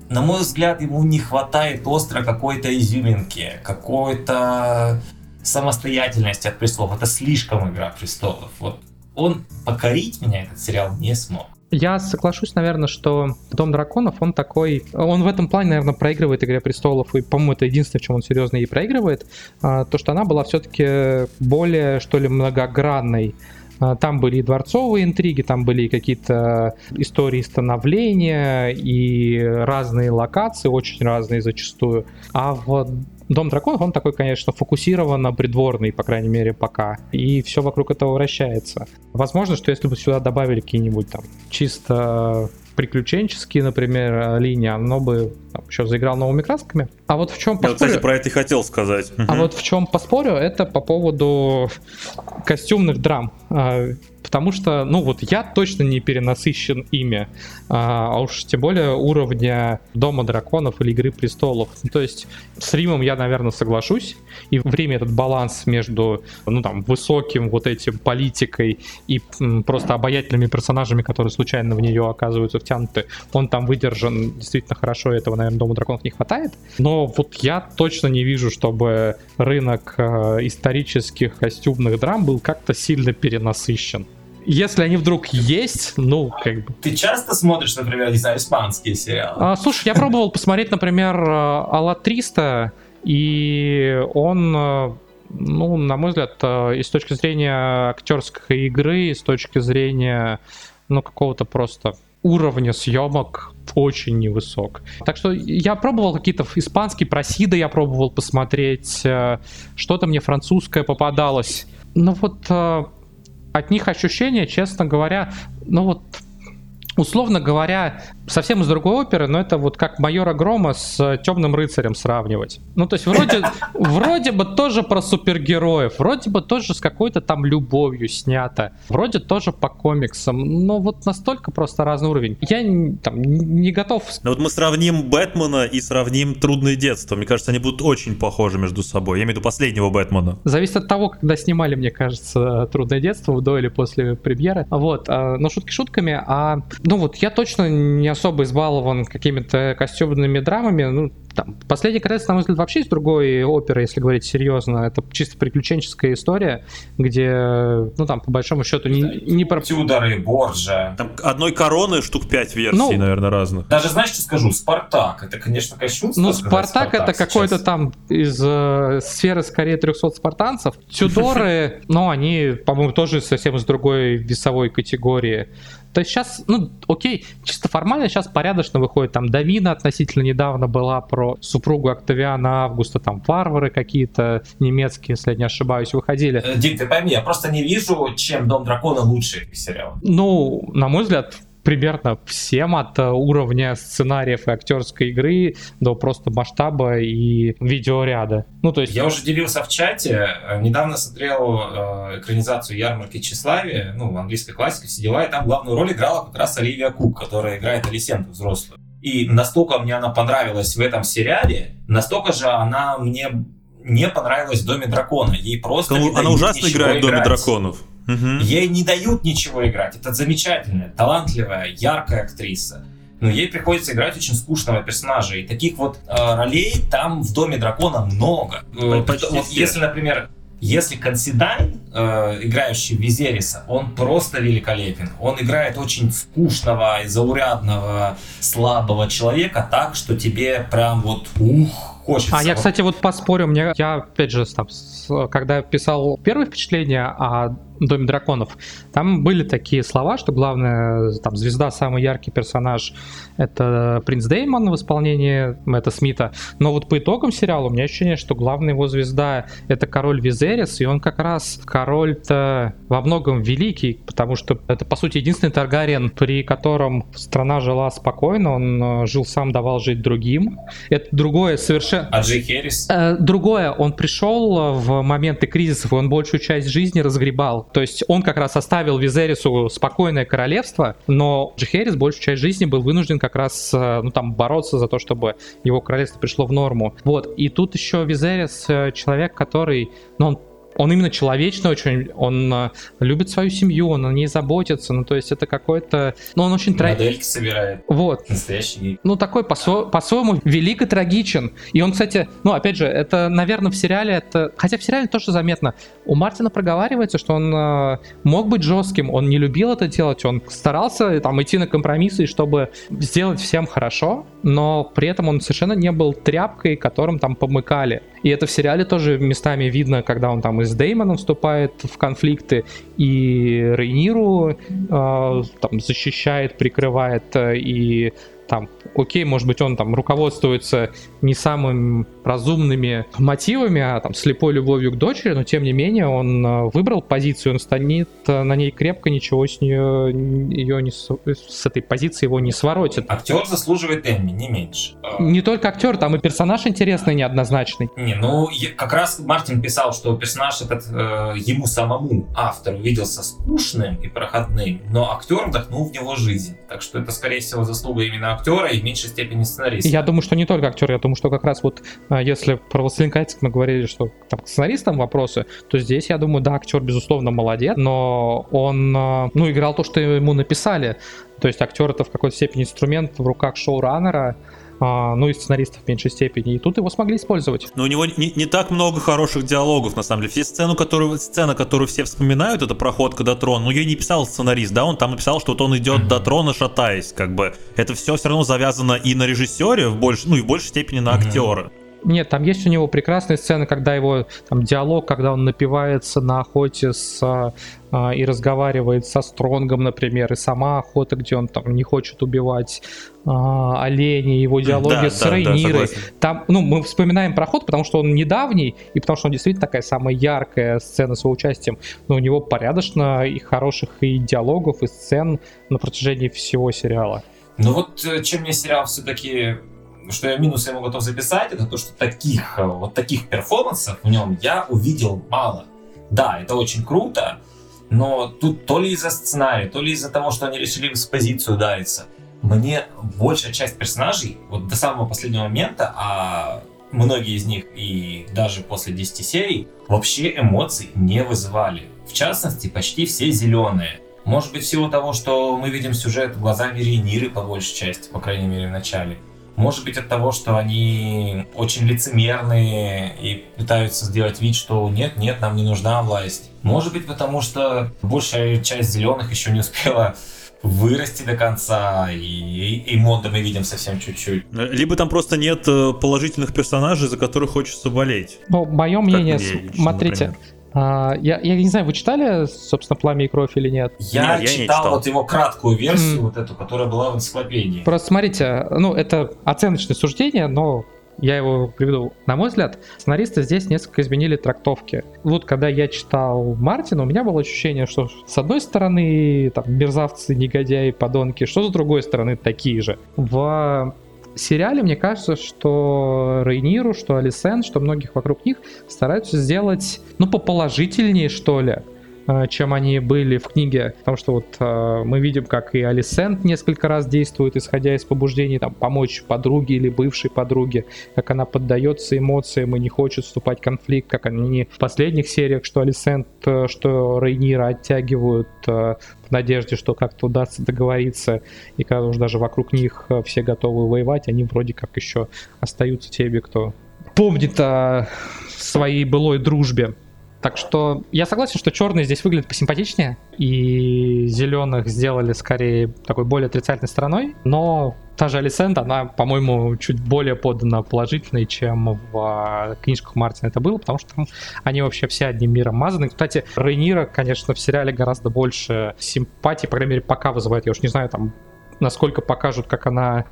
на мой взгляд, ему не хватает остро какой-то изюминки, какой-то самостоятельности от престолов. Это слишком Игра престолов. Вот он покорить меня, этот сериал, не смог. Я соглашусь, наверное, что Дом драконов, он такой... Он в этом плане, наверное, проигрывает Игре престолов, и, по-моему, это единственное, в чем он серьезно и проигрывает, а, то, что она была все-таки более, что ли, многогранной. А, Там были и дворцовые интриги, там были какие-то истории становления, и разные локации, очень разные зачастую. А в Дом драконов, он такой, конечно, фокусированно придворный, по крайней мере, пока. И все вокруг этого вращается. Возможно, что если бы сюда добавили какие-нибудь там чисто приключенческие, например, линии, оно бы там, еще заиграл новыми красками. А вот в чем Я, поспорю, кстати, про это и хотел сказать. а Мгм. вот в чем поспорю, это по поводу костюмных драм. Потому что, ну вот я точно не перенасыщен ими, а а уж тем более уровня Дома Драконов или Игры Престолов. Ну, То есть с Римом я, наверное, соглашусь. И время этот баланс между, ну там, высоким вот этим политикой и м, просто обаятельными персонажами, которые случайно в нее оказываются втянуты, он там выдержан действительно хорошо, этого, наверное, Дома Драконов не хватает. Но вот я точно не вижу, чтобы рынок э, исторических костюмных драм был как-то сильно перенасыщен. Если они вдруг есть, ну, как бы... Ты часто смотришь, например, не знаю, испанские сериалы? А, слушай, я пробовал посмотреть, например, Алла 300, и он э, ну, на мой взгляд, э, и с точки зрения актерской игры, и с точки зрения, ну, какого-то просто уровня съемок очень невысок. Так что я пробовал какие-то испанские просиды, я пробовал посмотреть, э, что-то мне французское попадалось. Но вот э, от них ощущения, честно говоря, ну вот условно говоря, совсем из другой оперы, но это вот как майора Грома с Темным рыцарем сравнивать. Ну, то есть вроде, вроде бы тоже про супергероев, вроде бы тоже с какой-то там любовью снято, вроде тоже по комиксам, но вот настолько просто разный уровень. Я там не готов... Но вот мы сравним Бэтмена и сравним Трудное детство. Мне кажется, они будут очень похожи между собой. Я имею в виду последнего Бэтмена. Зависит от того, когда снимали, мне кажется, Трудное детство, до или после премьеры. Вот, а, но шутки шутками, а ну вот я точно не особо избалован какими-то костюмными драмами. Ну, там, «Последний королевство», на мой взгляд, вообще из другой оперы, если говорить серьезно. Это чисто приключенческая история, где, ну, там, по большому счету, не, не про... Тюдоры, Борджа. Там одной короны штук пять версий, ну, наверное, разных. Даже, знаешь, что скажу? «Спартак». Это, конечно, кощунство Ну, «Спартак», «Спартак» это какой-то там из э, сферы, скорее, 300 спартанцев. Тюдоры, ну, они, по-моему, тоже совсем из другой весовой категории. То есть сейчас, ну, окей, чисто формально сейчас порядочно выходит. Там Давина относительно недавно была про супругу Октавиана Августа, там варвары какие-то немецкие, если я не ошибаюсь, выходили. Э, Дим, ты пойми, я просто не вижу, чем Дом Дракона лучше сериал. Ну, на мой взгляд, примерно всем от э, уровня сценариев и актерской игры до просто масштаба и видеоряда. Ну, то есть... Я уже делился в чате. Э, недавно смотрел э, экранизацию «Ярмарки тщеславия», ну, английской классика, все дела, и там главную роль играла как раз Оливия Кук, которая играет Алисенту взрослую. И настолько мне она понравилась в этом сериале, настолько же она мне не понравилась в «Доме дракона». Ей просто Она, она ужасно играет в «Доме играть. драконов». Угу. Ей не дают ничего играть. Это замечательная, талантливая, яркая актриса. Но ей приходится играть очень скучного персонажа. И таких вот э, ролей там в Доме дракона много. Э, Почти вот если, например, если Консидайн, э, играющий Визериса, он просто великолепен. Он играет очень скучного, заурядного, слабого человека так, что тебе прям вот ух, хочется. А я, кстати, вот поспорю, мне я опять же там, когда писал первое впечатление о Доме драконов, там были такие слова, что главная там звезда, самый яркий персонаж это принц Деймон в исполнении Мэтта Смита. Но вот по итогам сериала у меня ощущение, что главная его звезда это король Визерис, и он как раз король-то во многом великий, потому что это по сути единственный Таргариен, при котором страна жила спокойно, он э, жил сам, давал жить другим. Это другое совершенно... А Джей Херрис? Э, другое, он пришел в моменты кризисов, и он большую часть жизни разгребал то есть он как раз оставил Визерису спокойное королевство, но Джихерис большую часть жизни был вынужден как раз, э, ну там, бороться за то, чтобы его королевство пришло в норму. Вот, и тут еще Визерис э, человек, который, ну он он именно человечный очень, он э, любит свою семью, он о ней заботится, ну то есть это какой-то, ну он очень. Модельки собирает. Вот. Настоящий. Ну такой по- по-своему велик и трагичен. И он, кстати, ну опять же, это, наверное, в сериале, это, хотя в сериале тоже заметно, у Мартина проговаривается, что он э, мог быть жестким, он не любил это делать, он старался там идти на компромиссы, чтобы сделать всем хорошо, но при этом он совершенно не был тряпкой, которым там помыкали. И это в сериале тоже местами видно, когда он там и с Деймоном вступает в конфликты, и Рейниру э, там защищает, прикрывает, э, и там, окей, может быть, он там руководствуется не самым разумными мотивами, а там слепой любовью к дочери, но тем не менее он э, выбрал позицию, он станет э, на ней крепко, ничего с нее ее не с этой позиции его не своротит. Актер заслуживает Эмми, не меньше. Не только актер, там и персонаж интересный, неоднозначный. Не, ну как раз Мартин писал, что персонаж этот э, ему самому автору виделся скучным и проходным, но актер вдохнул в него жизнь, так что это скорее всего заслуга именно актера и в меньшей степени сценариста. Я думаю, что не только актер, я думаю, что как раз вот а, если про «Властелин колец» мы говорили, что там к сценаристам вопросы, то здесь, я думаю, да, актер, безусловно, молодец, но он, а, ну, играл то, что ему написали. То есть актер это в какой-то степени инструмент в руках шоураннера, а, ну и сценаристов в меньшей степени. И тут его смогли использовать. Но у него не, не так много хороших диалогов, на самом деле. Все сцену, которую, сцена, которую все вспоминают, это проходка до трона. Ну, ее не писал сценарист, да, он там написал, что вот он идет mm-hmm. до трона, шатаясь, как бы. Это все все равно завязано и на режиссере, в больш, ну и в большей степени на mm-hmm. актера. Нет, там есть у него прекрасные сцены, когда его там диалог, когда он напивается на охоте с а, а, и разговаривает со Стронгом, например, и сама охота, где он там не хочет убивать а, оленей, его диалоги да, с да, Рейнирой. Да, там, ну, мы вспоминаем проход, потому что он недавний, и потому что он действительно такая самая яркая сцена с его участием. Но у него порядочно и хороших и диалогов, и сцен на протяжении всего сериала. Ну вот э, чем мне сериал все-таки что я минус ему готов записать, это то, что таких, э, вот таких перформансов в нем я увидел мало. Да, это очень круто, но тут то ли из-за сценария, то ли из-за того, что они решили в экспозицию удариться, мне большая часть персонажей, вот до самого последнего момента, а многие из них и даже после 10 серий, вообще эмоций не вызывали. В частности, почти все зеленые. Может быть, в силу того, что мы видим сюжет глазами Рейниры по большей части, по крайней мере в начале. Может быть от того, что они очень лицемерные и пытаются сделать вид, что нет, нет, нам не нужна власть. Может быть потому, что большая часть зеленых еще не успела вырасти до конца, и, и, и мода мы видим совсем чуть-чуть. Либо там просто нет э, положительных персонажей, за которых хочется болеть. Ну, мое мнение, смотрите, например. А, я, я не знаю, вы читали, собственно, «Пламя и кровь» или нет? Я, нет, читал, я читал вот его краткую версию, mm. вот эту, которая была в энциклопедии. Просто смотрите, ну, это оценочное суждение, но я его приведу. На мой взгляд, сценаристы здесь несколько изменили трактовки. Вот когда я читал Мартина, у меня было ощущение, что с одной стороны там мерзавцы, негодяи, подонки, что с другой стороны такие же. В сериале, мне кажется, что Рейниру, что Алисен, что многих вокруг них стараются сделать, ну, поположительнее, что ли. Э, чем они были в книге, потому что вот э, мы видим, как и Алисент несколько раз действует, исходя из побуждений, там, помочь подруге или бывшей подруге, как она поддается эмоциям и не хочет вступать в конфликт, как они в последних сериях, что Алисент, э, что Рейнира оттягивают в надежде, что как-то удастся договориться, и когда уже даже вокруг них все готовы воевать, они вроде как еще остаются теми, кто помнит о своей былой дружбе. Так что я согласен, что черные здесь выглядят посимпатичнее, и зеленых сделали скорее такой более отрицательной стороной, но та же Алисент, она, по-моему, чуть более подана положительной, чем в а, книжках Мартина это было, потому что там они вообще все одним миром мазаны. Кстати, Рейнира, конечно, в сериале гораздо больше симпатии, по крайней мере, пока вызывает. Я уж не знаю, там насколько покажут, как она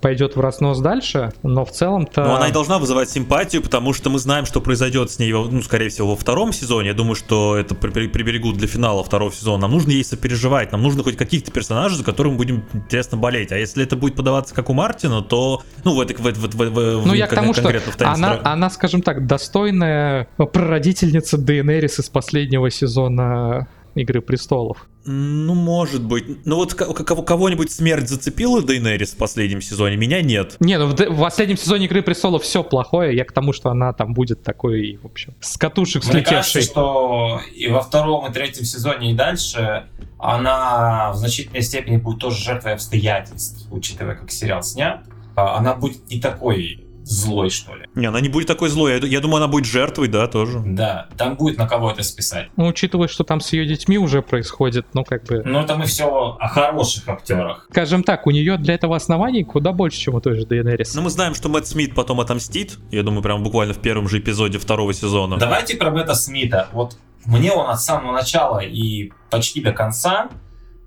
пойдет в разнос дальше, но в целом-то... Но она и должна вызывать симпатию, потому что мы знаем, что произойдет с ней, ну, скорее всего, во втором сезоне. Я думаю, что это приберегут для финала второго сезона. Нам нужно ей сопереживать, нам нужно хоть каких-то персонажей, за которыми будем интересно болеть. А если это будет подаваться как у Мартина, то, ну, в этой, в, в, в, в, ну, я к тому, что она, она, скажем так, достойная прародительница ДНРис из последнего сезона Игры престолов. Ну, может быть. Ну вот кого-нибудь смерть зацепила Дейнерис в последнем сезоне? Меня нет. Не, ну в, в последнем сезоне Игры престолов все плохое. Я к тому, что она там будет такой, в общем, с катушек Мне слетевшей. кажется, что и во втором, и третьем сезоне, и дальше она в значительной степени будет тоже жертвой обстоятельств, учитывая, как сериал снят. А, она будет не такой злой, что ли. Не, она не будет такой злой. Я, я думаю, она будет жертвой, да, тоже. Да, там будет на кого это списать. Ну, учитывая, что там с ее детьми уже происходит, ну, как бы... Ну, это мы все о хороших актерах. Скажем так, у нее для этого оснований куда больше, чем у той же Дейенерис. Ну, мы знаем, что Мэтт Смит потом отомстит. Я думаю, прям буквально в первом же эпизоде второго сезона. Давайте про Мэтта Смита. Вот мне он от самого начала и почти до конца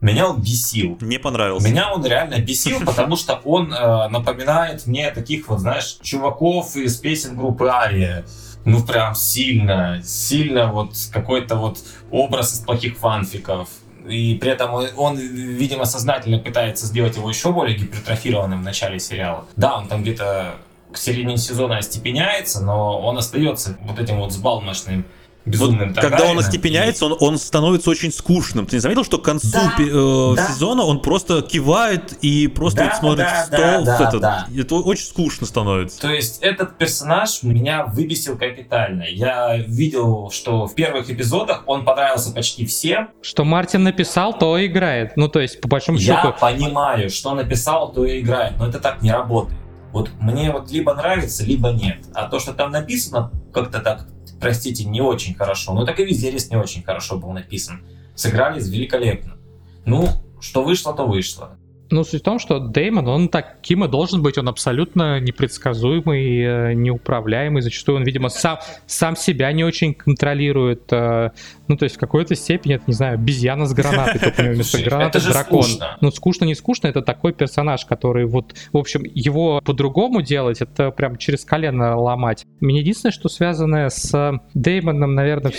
меня он бесил. Не понравился. Меня он реально бесил, потому что он э, напоминает мне таких вот, знаешь, чуваков из песен группы Ария. Ну, прям сильно, сильно вот какой-то вот образ из плохих фанфиков. И при этом он, видимо, сознательно пытается сделать его еще более гипертрофированным в начале сериала. Да, он там где-то к середине сезона остепеняется, но он остается вот этим вот сбалмошным безумным вот, Когда он остепеняется, и... он, он становится очень скучным. Ты не заметил, что к концу да, э, да. сезона он просто кивает и просто да, вот смотрит да, в стол? Да, этот, да. Это очень скучно становится. То есть этот персонаж меня выбесил капитально. Я видел, что в первых эпизодах он понравился почти всем. Что Мартин написал, то играет. Ну, то есть, по большому счету... Я понимаю, что написал, то и играет, но это так не работает. Вот мне вот либо нравится, либо нет. А то, что там написано как-то так, простите, не очень хорошо, ну так и Визерис не очень хорошо был написан. Сыграли великолепно. Ну, что вышло, то вышло. Ну, суть в том, что Деймон, он таким и должен быть, он абсолютно непредсказуемый, э, неуправляемый, зачастую он, видимо, сам, сам себя не очень контролирует, э, ну, то есть в какой-то степени, это, не знаю, обезьяна с гранатой, только у него вместо гранаты дракон. Ну, скучно, не скучно, это такой персонаж, который вот, в общем, его по-другому делать, это прям через колено ломать. Мне единственное, что связанное с Деймоном, наверное,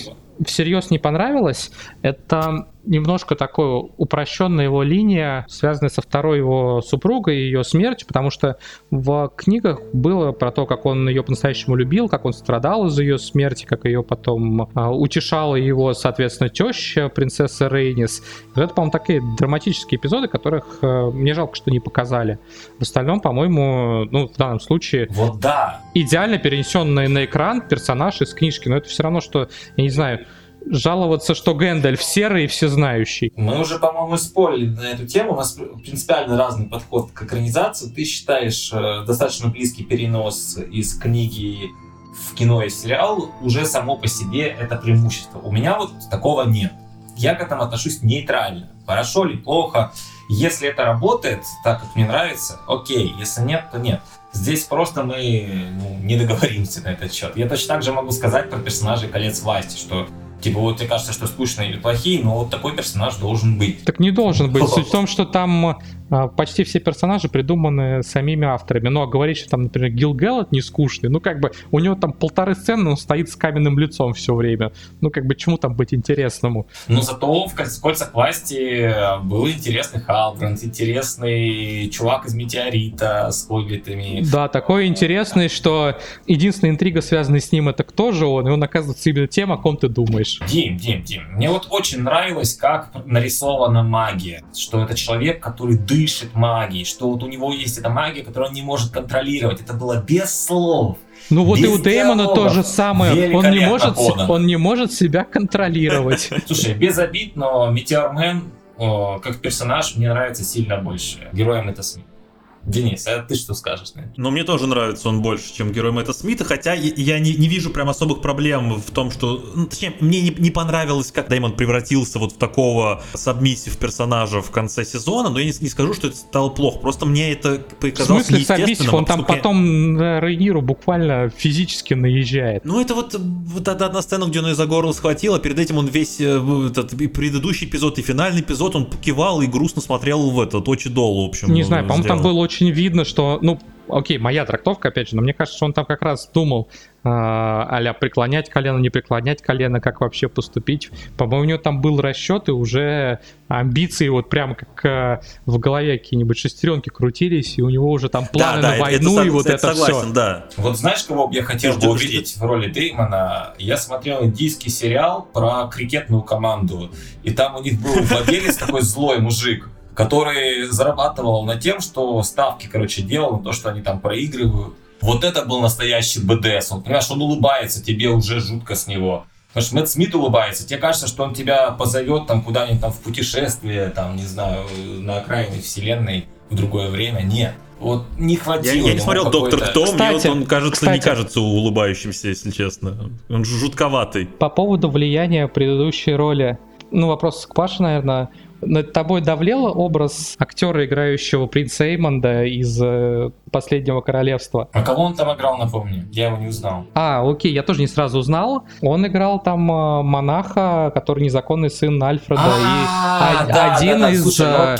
всерьез не понравилось, это немножко такой упрощенная его линия, связанная со второй его супругой и ее смертью, потому что в книгах было про то, как он ее по-настоящему любил, как он страдал из-за ее смерти, как ее потом а, утешала его, соответственно, теща, принцесса Рейнис. Это, по-моему, такие драматические эпизоды, которых э, мне жалко, что не показали. В остальном, по-моему, ну, в данном случае... Вот да! Идеально перенесенный на экран персонаж из книжки, но это все равно, что, я не знаю, жаловаться, что Гэндальф серый и всезнающий. Мы уже, по-моему, спорили на эту тему. У нас принципиально разный подход к экранизации. Ты считаешь э, достаточно близкий перенос из книги в кино и сериал уже само по себе это преимущество. У меня вот такого нет. Я к этому отношусь нейтрально. Хорошо ли, плохо. Если это работает так, как мне нравится, окей. Если нет, то нет. Здесь просто мы ну, не договоримся на этот счет. Я точно так же могу сказать про персонажей «Колец власти», что Типа вот тебе кажется, что скучные или плохие, но вот такой персонаж должен быть. Так не должен быть. Суть в том, что там почти все персонажи придуманы самими авторами. Ну, а говорить, что там, например, Гил Гэллот не скучный, ну, как бы, у него там полторы сцены, он стоит с каменным лицом все время. Ну, как бы, чему там быть интересному? Ну, зато в «Кольцах власти» был интересный Халбранд, интересный чувак из «Метеорита» с хоббитами. Да, такой интересный, что единственная интрига, связанная с ним, это кто же он, и он оказывается именно тем, о ком ты думаешь. Дим, Дим, Дим, мне вот очень нравилось, как нарисована магия, что это человек, который дышит дышит магией, что вот у него есть эта магия, которую он не может контролировать. Это было без слов. Ну вот Без и у Дэймона то же самое. Он не, может, он не может себя контролировать. Слушай, без обид, но Метеормен как персонаж мне нравится сильно больше. Героем это Смит. Денис, а ты что скажешь на это? Ну, мне тоже нравится он больше, чем герой Мэтта Смита, хотя я не, не вижу прям особых проблем в том, что... Ну, точнее, мне не, не понравилось, как Дэймон превратился вот в такого сабмиссив персонажа в конце сезона, но я не, не скажу, что это стало плохо, просто мне это показалось В смысле сабмиссив? Он там потом на Рейниру буквально физически наезжает. Ну, это вот, вот одна сцена, где он ее за горло схватил, а перед этим он весь э, этот и предыдущий эпизод, и финальный эпизод, он кивал и грустно смотрел в этот, очи долу, в общем. Не знаю, по-моему, там было очень очень видно, что, ну, окей, моя трактовка, опять же, но мне кажется, что он там как раз думал, э, а преклонять колено, не преклонять колено, как вообще поступить. По-моему, у него там был расчет, и уже амбиции вот прямо как э, в голове какие-нибудь шестеренки крутились, и у него уже там планы да, да, на войну, это, и вот это, это согласен, все. Да. Вот знаешь, кого бы я хотел бы увидеть в роли Деймона? Я смотрел индийский сериал про крикетную команду, и там у них был владелец такой злой мужик, который зарабатывал на тем, что ставки, короче, делал на то, что они там проигрывают. Вот это был настоящий БДС. Он, понимаешь, он улыбается, тебе уже жутко с него. Потому что Мэтт Смит улыбается, тебе кажется, что он тебя позовет там куда-нибудь там в путешествие, там, не знаю, на окраине вселенной в другое время. Нет. Вот не хватило. Я, я не смотрел Доктор Кто, кстати, мне вот он кажется, кстати, не кажется улыбающимся, если честно. Он жутковатый. По поводу влияния предыдущей роли. Ну, вопрос к Паше, наверное над тобой давлело образ актера, играющего принца Эймонда из э, «Последнего королевства»? А кого он там играл, напомню? Я его не узнал. А, окей, я тоже не сразу узнал. Он играл там э, монаха, который незаконный сын Альфреда. А, и один из... Ну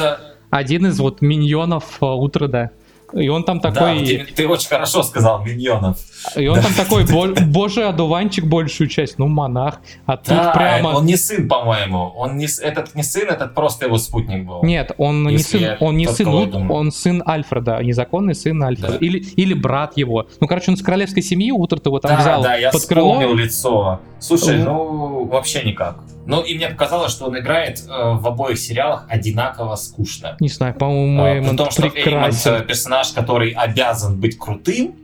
один из вот миньонов э, Утреда. И он там такой... Да, ты, ты очень хорошо сказал, миньонов. И он там такой, боже, одуванчик большую часть, ну монах. А тут да, прямо... он не сын, по-моему. Он не, этот не сын, этот просто его спутник был. Нет, он не сын, он не сын, ну, он сын Альфреда, незаконный сын Альфреда. Да. Или, или брат его. Ну, короче, он с королевской семьи, Утрат его там да, взял да, я под крыло. лицо. Слушай, ну, вообще никак. Ну, и мне показалось, что он играет э, в обоих сериалах одинаково скучно. Не знаю, по-моему, э, Эймонд При том, что прекрасен. Эймонд персонаж, который обязан быть крутым,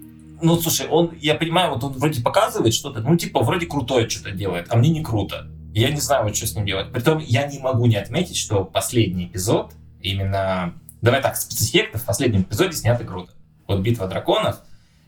ну, слушай, он, я понимаю, вот он вроде показывает что-то, ну, типа, вроде крутое что-то делает, а мне не круто. Я не знаю, вот что с ним делать. Притом, я не могу не отметить, что последний эпизод, именно, давай так, спецэффекты в последнем эпизоде сняты круто. Вот «Битва драконов»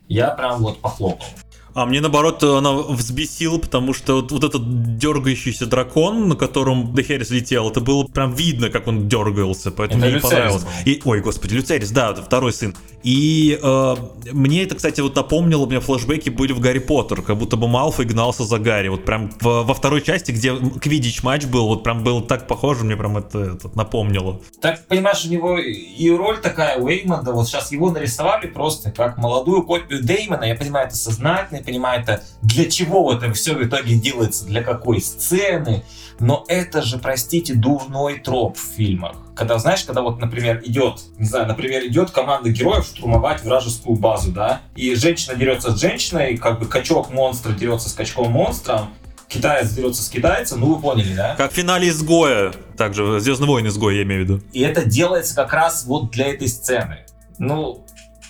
я прям вот похлопал. А мне наоборот она взбесила, потому что вот, вот этот дергающийся дракон, на котором Дехерис летел, это было прям видно, как он дергался, поэтому Это мне не понравилось. И, ой, господи, Люцерис, да, это второй сын. И э, мне это, кстати, вот напомнило, у меня флешбеки были в Гарри Поттер, как будто бы Малфой гнался за Гарри. Вот прям в- во второй части, где Квидич матч был, вот прям было так похоже, мне прям это, это напомнило. Так, понимаешь, у него и роль такая у Эймонда, вот сейчас его нарисовали просто как молодую копию Деймона, я понимаю, это сознательно, я понимаю, это для чего это все в итоге делается, для какой сцены, но это же, простите, дурной троп в фильмах. Когда, знаешь, когда вот, например, идет, не знаю, например, идет команда героев штурмовать вражескую базу, да, и женщина дерется с женщиной, как бы качок монстра дерется с качком монстром, китаец дерется с китайцем, ну вы поняли, да? Как в финале изгоя, также Звездный войны изгоя, я имею в виду. И это делается как раз вот для этой сцены. Ну,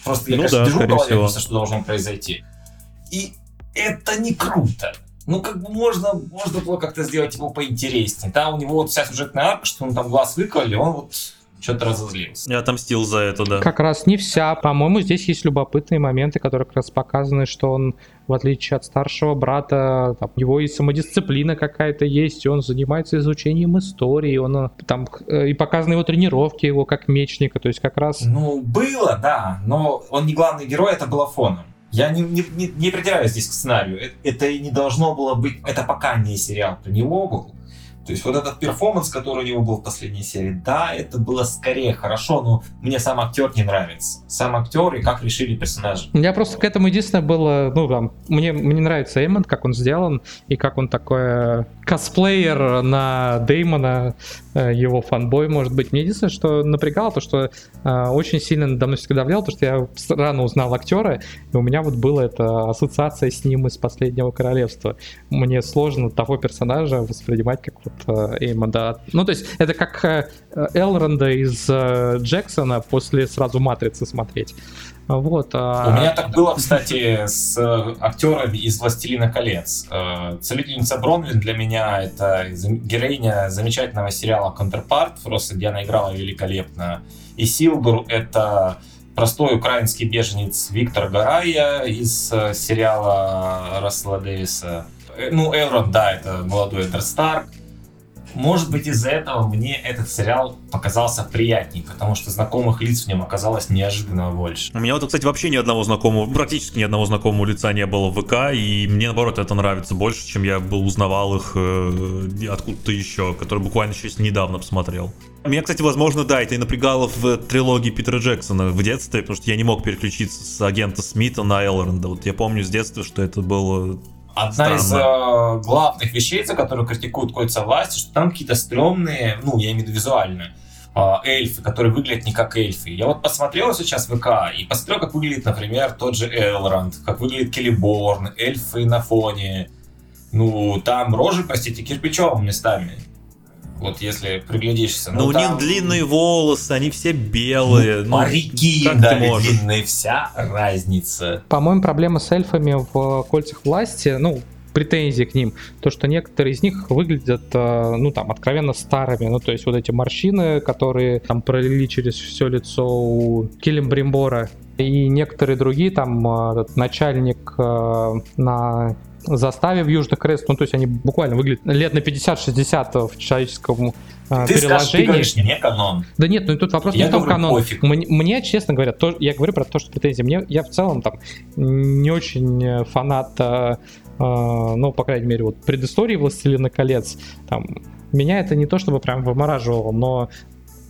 просто я, Ну конечно, да, держу в голове всего. что должно произойти. И это не круто. Ну, как бы можно, можно было как-то сделать его поинтереснее. Там у него вот вся сюжетная арка, что он там глаз выкололи, он вот что-то разозлился. Я отомстил за это, да. Как раз не вся. По-моему, здесь есть любопытные моменты, которые как раз показаны, что он, в отличие от старшего брата, там, у него и самодисциплина какая-то есть, и он занимается изучением истории, он э, там э, и показаны его тренировки его как мечника, то есть как раз Ну, было, да, но он не главный герой, это было фоном. Я не, не, не, придираюсь здесь к сценарию. Э- Это и не должно было быть... Это пока не сериал про него был. То есть вот этот перформанс, который у него был в последней серии, да, это было скорее хорошо, но мне сам актер не нравится. Сам актер и как решили персонажа. Меня просто к этому единственное было, ну, там, мне, мне нравится Эймонд, как он сделан, и как он такой э, косплеер на Деймона, его фанбой, может быть. Мне единственное, что напрягало, то, что э, очень сильно надо мной всегда давляло, то, что я рано узнал актера, и у меня вот была эта ассоциация с ним из «Последнего королевства». Мне сложно того персонажа воспринимать как вот э, Эймонда. Ну, то есть, это как э, Элронда из э, Джексона после сразу «Матрицы» смотреть. Вот. а- У меня так было, кстати, с э, актерами из «Властелина колец». Э, Целительница Бронвин для меня это героиня замечательного сериала «Контрпарт», просто где она играла великолепно. И Силдур — это простой украинский беженец Виктор Гарая из э, сериала Рассела Дэвиса. Ну, Элрон, да, это молодой Эдвард Старк. Может быть, из-за этого мне этот сериал показался приятней, потому что знакомых лиц в нем оказалось неожиданно больше. У меня вот, кстати, вообще ни одного знакомого, практически ни одного знакомого лица не было в ВК, и мне, наоборот, это нравится больше, чем я был узнавал их э, откуда-то еще, который буквально еще недавно посмотрел. Меня, кстати, возможно, да, это и напрягало в трилогии Питера Джексона в детстве, потому что я не мог переключиться с агента Смита на Элронда. Вот я помню с детства, что это было... Одна из Странно. э, главных вещей, за которую критикуют кольца власти, что там какие-то стрёмные, ну, я имею в виду визуально, э, эльфы, которые выглядят не как эльфы. Я вот посмотрел сейчас ВК и посмотрел, как выглядит, например, тот же Элронд, как выглядит Келеборн, эльфы на фоне. Ну, там рожи, простите, кирпичом местами. Вот если приглядишься. Ну, у там- них длинные волосы, они все белые. ну, Парики дали можешь? длинные, вся разница. По-моему, проблема с эльфами в кольцах власти, ну, претензии к ним, то, что некоторые из них выглядят, э, ну, там, откровенно старыми, ну, то есть вот эти морщины, которые там пролили через все лицо у Килимбримбора, и некоторые другие, там, э, этот начальник э, на заставе в Южных Крест, ну, то есть они буквально выглядят лет на 50-60 в человеческом э, Ты скажешь, ты переложении. говоришь, не канон. Да нет, ну тут вопрос Я не в том, канон. пофиг. Мне, мне, честно говоря, то, я говорю про то, что претензии. Мне, я в целом там не очень фанат, э, э, ну, по крайней мере, вот предыстории «Властелина колец». Там, меня это не то чтобы прям вымораживало, но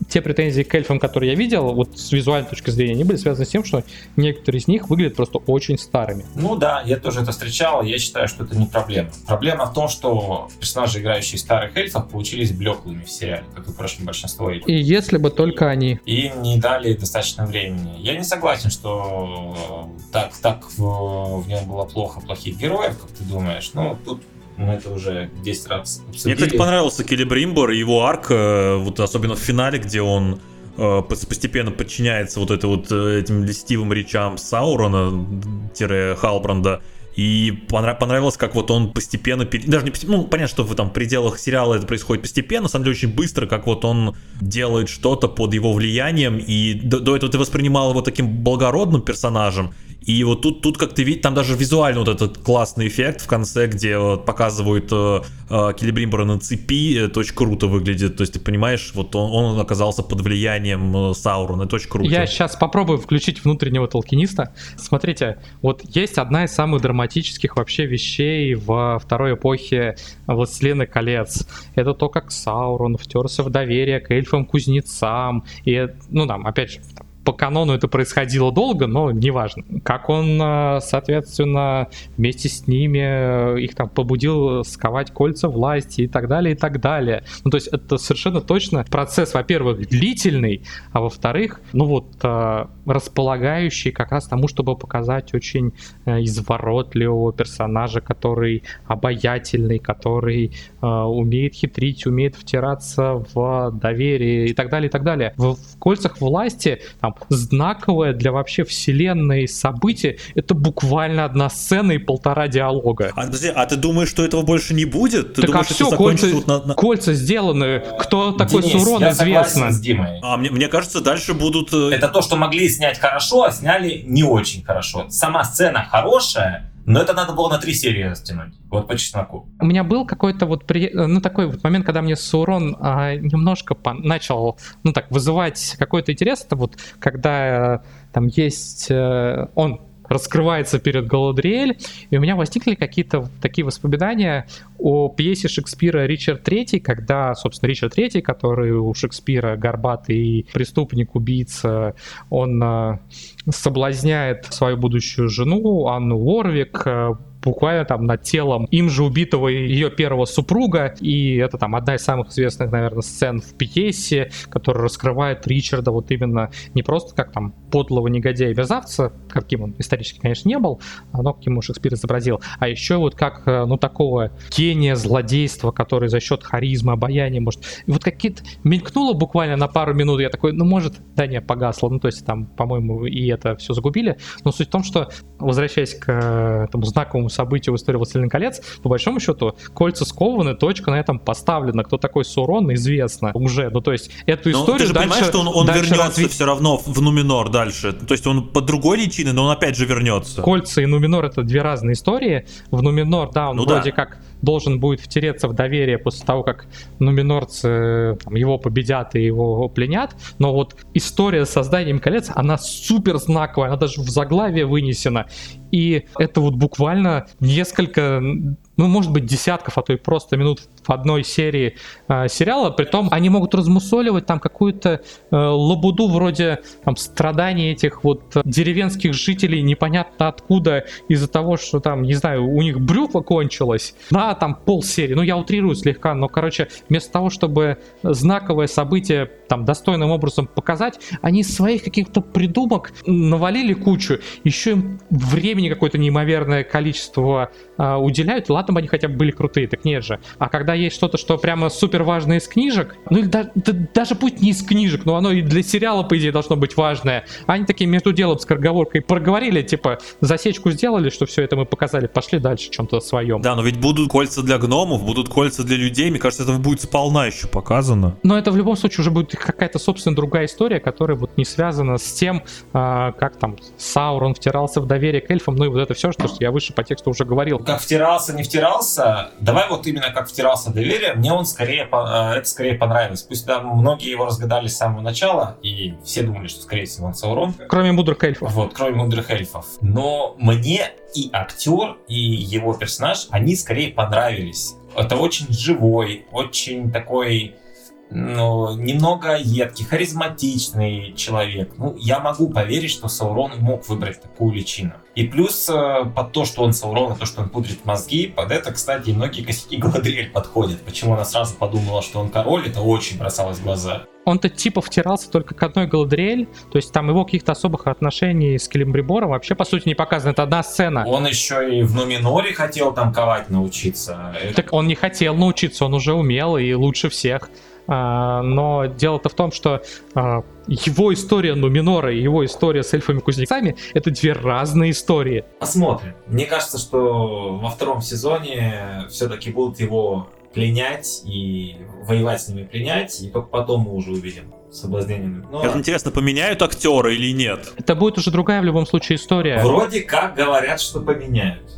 те претензии к эльфам, которые я видел, вот с визуальной точки зрения, они были связаны с тем, что некоторые из них выглядят просто очень старыми. Ну да, я тоже это встречал, я считаю, что это не проблема. Проблема в том, что персонажи, играющие старых эльфов, получились блеклыми в сериале, как и, впрочем, большинство эльфов. И если бы только они. И им не дали достаточно времени. Я не согласен, что э, так, так в, в нем было плохо плохих героев, как ты думаешь. Ну, тут мы это уже 10 раз Мне, обсудили. кстати, понравился Келебримбор и его арк, э, вот особенно в финале, где он э, пос- постепенно подчиняется вот это вот э, этим льстивым речам Саурона, тире Халбранда, И понравилось, как вот он постепенно, даже не ну, понятно, что в там пределах сериала это происходит постепенно, на самом деле очень быстро, как вот он делает что-то под его влиянием, и до, до этого ты воспринимал его таким благородным персонажем, и вот тут, тут как ты видишь, там даже визуально вот этот классный эффект в конце, где вот показывают э, э, Келебримбора на цепи, это очень круто выглядит. То есть ты понимаешь, вот он, он оказался под влиянием э, Саурона, это очень круто. Я сейчас попробую включить внутреннего толкиниста. Смотрите, вот есть одна из самых драматических вообще вещей во второй эпохе Властелина колец. Это то, как Саурон втерся в доверие к эльфам-кузнецам. И, ну там, опять же, по канону это происходило долго, но неважно. Как он, э, соответственно, вместе с ними э, их там побудил сковать кольца власти и так далее, и так далее. Ну, то есть это совершенно точно процесс, во-первых, длительный, а во-вторых, ну вот, э, располагающий как раз тому, чтобы показать очень изворотливого персонажа, который обаятельный, который умеет хитрить, умеет втираться в доверие и так далее, и так далее. В, в кольцах власти там там знаковое для вообще вселенной событие, это буквально одна сцена и полтора диалога. А, подожди, а ты думаешь, что этого больше не будет? Ты так думаешь, а все, кольца, вот на, на... кольца сделаны, кто такой Денис, Сурон, я известно. с Димой. А мне, мне кажется, дальше будут... Э, это то, что могли снять хорошо, а сняли не очень хорошо. Сама сцена хорошая, но это надо было на три серии растянуть. Вот по чесноку. У меня был какой-то вот при... ну такой вот момент, когда мне Саурон а, немножко по... начал, ну так, вызывать какой-то интерес. Это вот когда а, там есть... А, он раскрывается перед Галадриэль, и у меня возникли какие-то такие воспоминания о пьесе Шекспира «Ричард III», когда, собственно, Ричард III, который у Шекспира горбатый преступник, убийца, он э, соблазняет свою будущую жену Анну Уорвик, э, буквально там над телом им же убитого ее первого супруга. И это там одна из самых известных, наверное, сцен в пьесе, которая раскрывает Ричарда вот именно не просто как там подлого негодяя и мерзавца, каким он исторически, конечно, не был, но каким его Шекспир изобразил, а еще вот как, э, ну, такого гения злодейства, который за счет харизмы, обаяния может... И вот какие-то... Мелькнуло буквально на пару минут, я такой, ну, может, да не, погасло, ну, то есть там, по-моему, и это все загубили, но суть в том, что, возвращаясь к э, этому знаковому событию в истории «Властелин колец», по большому счету, кольца скованы, точка на этом поставлена. Кто такой Сурон, известно уже. Ну, то есть, эту но историю ты же дальше, понимаешь, что он, он вернется развить... все равно в Нуминор дальше. То есть, он под другой личиной, но он опять же вернется. Кольца и Нуминор — это две разные истории. В Нуминор, да, он ну, вроде да. как должен будет втереться в доверие после того, как нуминорцы там, его победят и его пленят. Но вот история с созданием колец, она супер знаковая, она даже в заглавие вынесена. И это вот буквально несколько, ну, может быть, десятков, а то и просто минут одной серии э, сериала. Притом они могут размусоливать там какую-то э, лабуду вроде там страданий этих вот деревенских жителей непонятно откуда из-за того, что там, не знаю, у них брюква кончилась на там полсерии. Ну, я утрирую слегка, но, короче, вместо того, чтобы знаковое событие там достойным образом показать, они своих каких-то придумок навалили кучу. Еще им времени какое-то неимоверное количество э, уделяют. Ладно бы они хотя бы были крутые, так нет же. А когда когда есть что-то, что прямо супер важное из книжек, ну или да, да, даже пусть не из книжек, но оно и для сериала, по идее, должно быть важное. Они такие между делом с корговоркой проговорили, типа, засечку сделали, что все это мы показали, пошли дальше чем-то своем. Да, но ведь будут кольца для гномов, будут кольца для людей, мне кажется, это будет сполна еще показано. Но это в любом случае уже будет какая-то, собственно, другая история, которая вот не связана с тем, а, как там Саурон втирался в доверие к эльфам, ну и вот это все, что я выше по тексту уже говорил. Как втирался, не втирался, давай вот именно как втирался оставался доверие, мне он скорее, э, это скорее понравилось. Пусть там многие его разгадали с самого начала, и все думали, что, скорее всего, он Саурон. Кроме мудрых эльфов. Вот, кроме мудрых эльфов. Но мне и актер, и его персонаж, они скорее понравились. Это очень живой, очень такой ну, немного едкий, харизматичный человек. Ну, я могу поверить, что Саурон мог выбрать такую личину. И плюс э, под то, что он Саурон, и то, что он пудрит мозги, под это, кстати, многие косяки Галадриэль подходят. Почему она сразу подумала, что он король, это очень бросалось в глаза. Он-то типа втирался только к одной Галадриэль, то есть там его каких-то особых отношений с Келимбрибором вообще, по сути, не показано. Это одна сцена. Он еще и в Нуминоре хотел там ковать научиться. Так он не хотел научиться, он уже умел и лучше всех. А, но дело-то в том, что а, его история Нуминора и его история с эльфами-кузнецами — это две разные истории. Посмотрим. Мне кажется, что во втором сезоне все-таки будут его пленять и воевать с ними пленять, и потом мы уже увидим соблазнением. Но... Это интересно, поменяют актера или нет? Это будет уже другая в любом случае история. Вроде как говорят, что поменяют.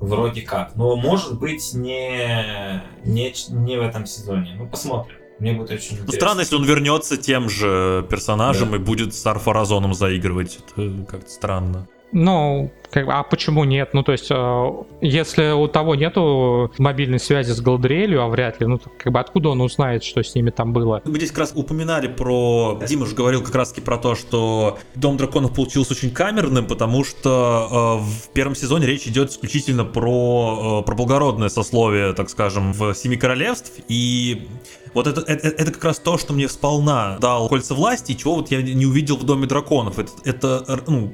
Вроде как. Но может быть не, не, не в этом сезоне. Ну, посмотрим. Мне будет очень ну, интересно. Странно, если он вернется тем же персонажем да. и будет с Арфаразоном заигрывать. Это как-то странно. Ну, как, а почему нет? Ну, то есть, э, если у того нету мобильной связи с Галадриэлью, а вряд ли, ну, как бы откуда он узнает, что с ними там было? Мы здесь как раз упоминали про... Дима же говорил как раз таки про то, что Дом драконов получился очень камерным, потому что э, в первом сезоне речь идет исключительно про, э, про благородное сословие, так скажем, в Семи Королевств, и вот это, это, это как раз то, что мне сполна дал кольца власти, чего вот я не увидел в Доме драконов. Это, это ну,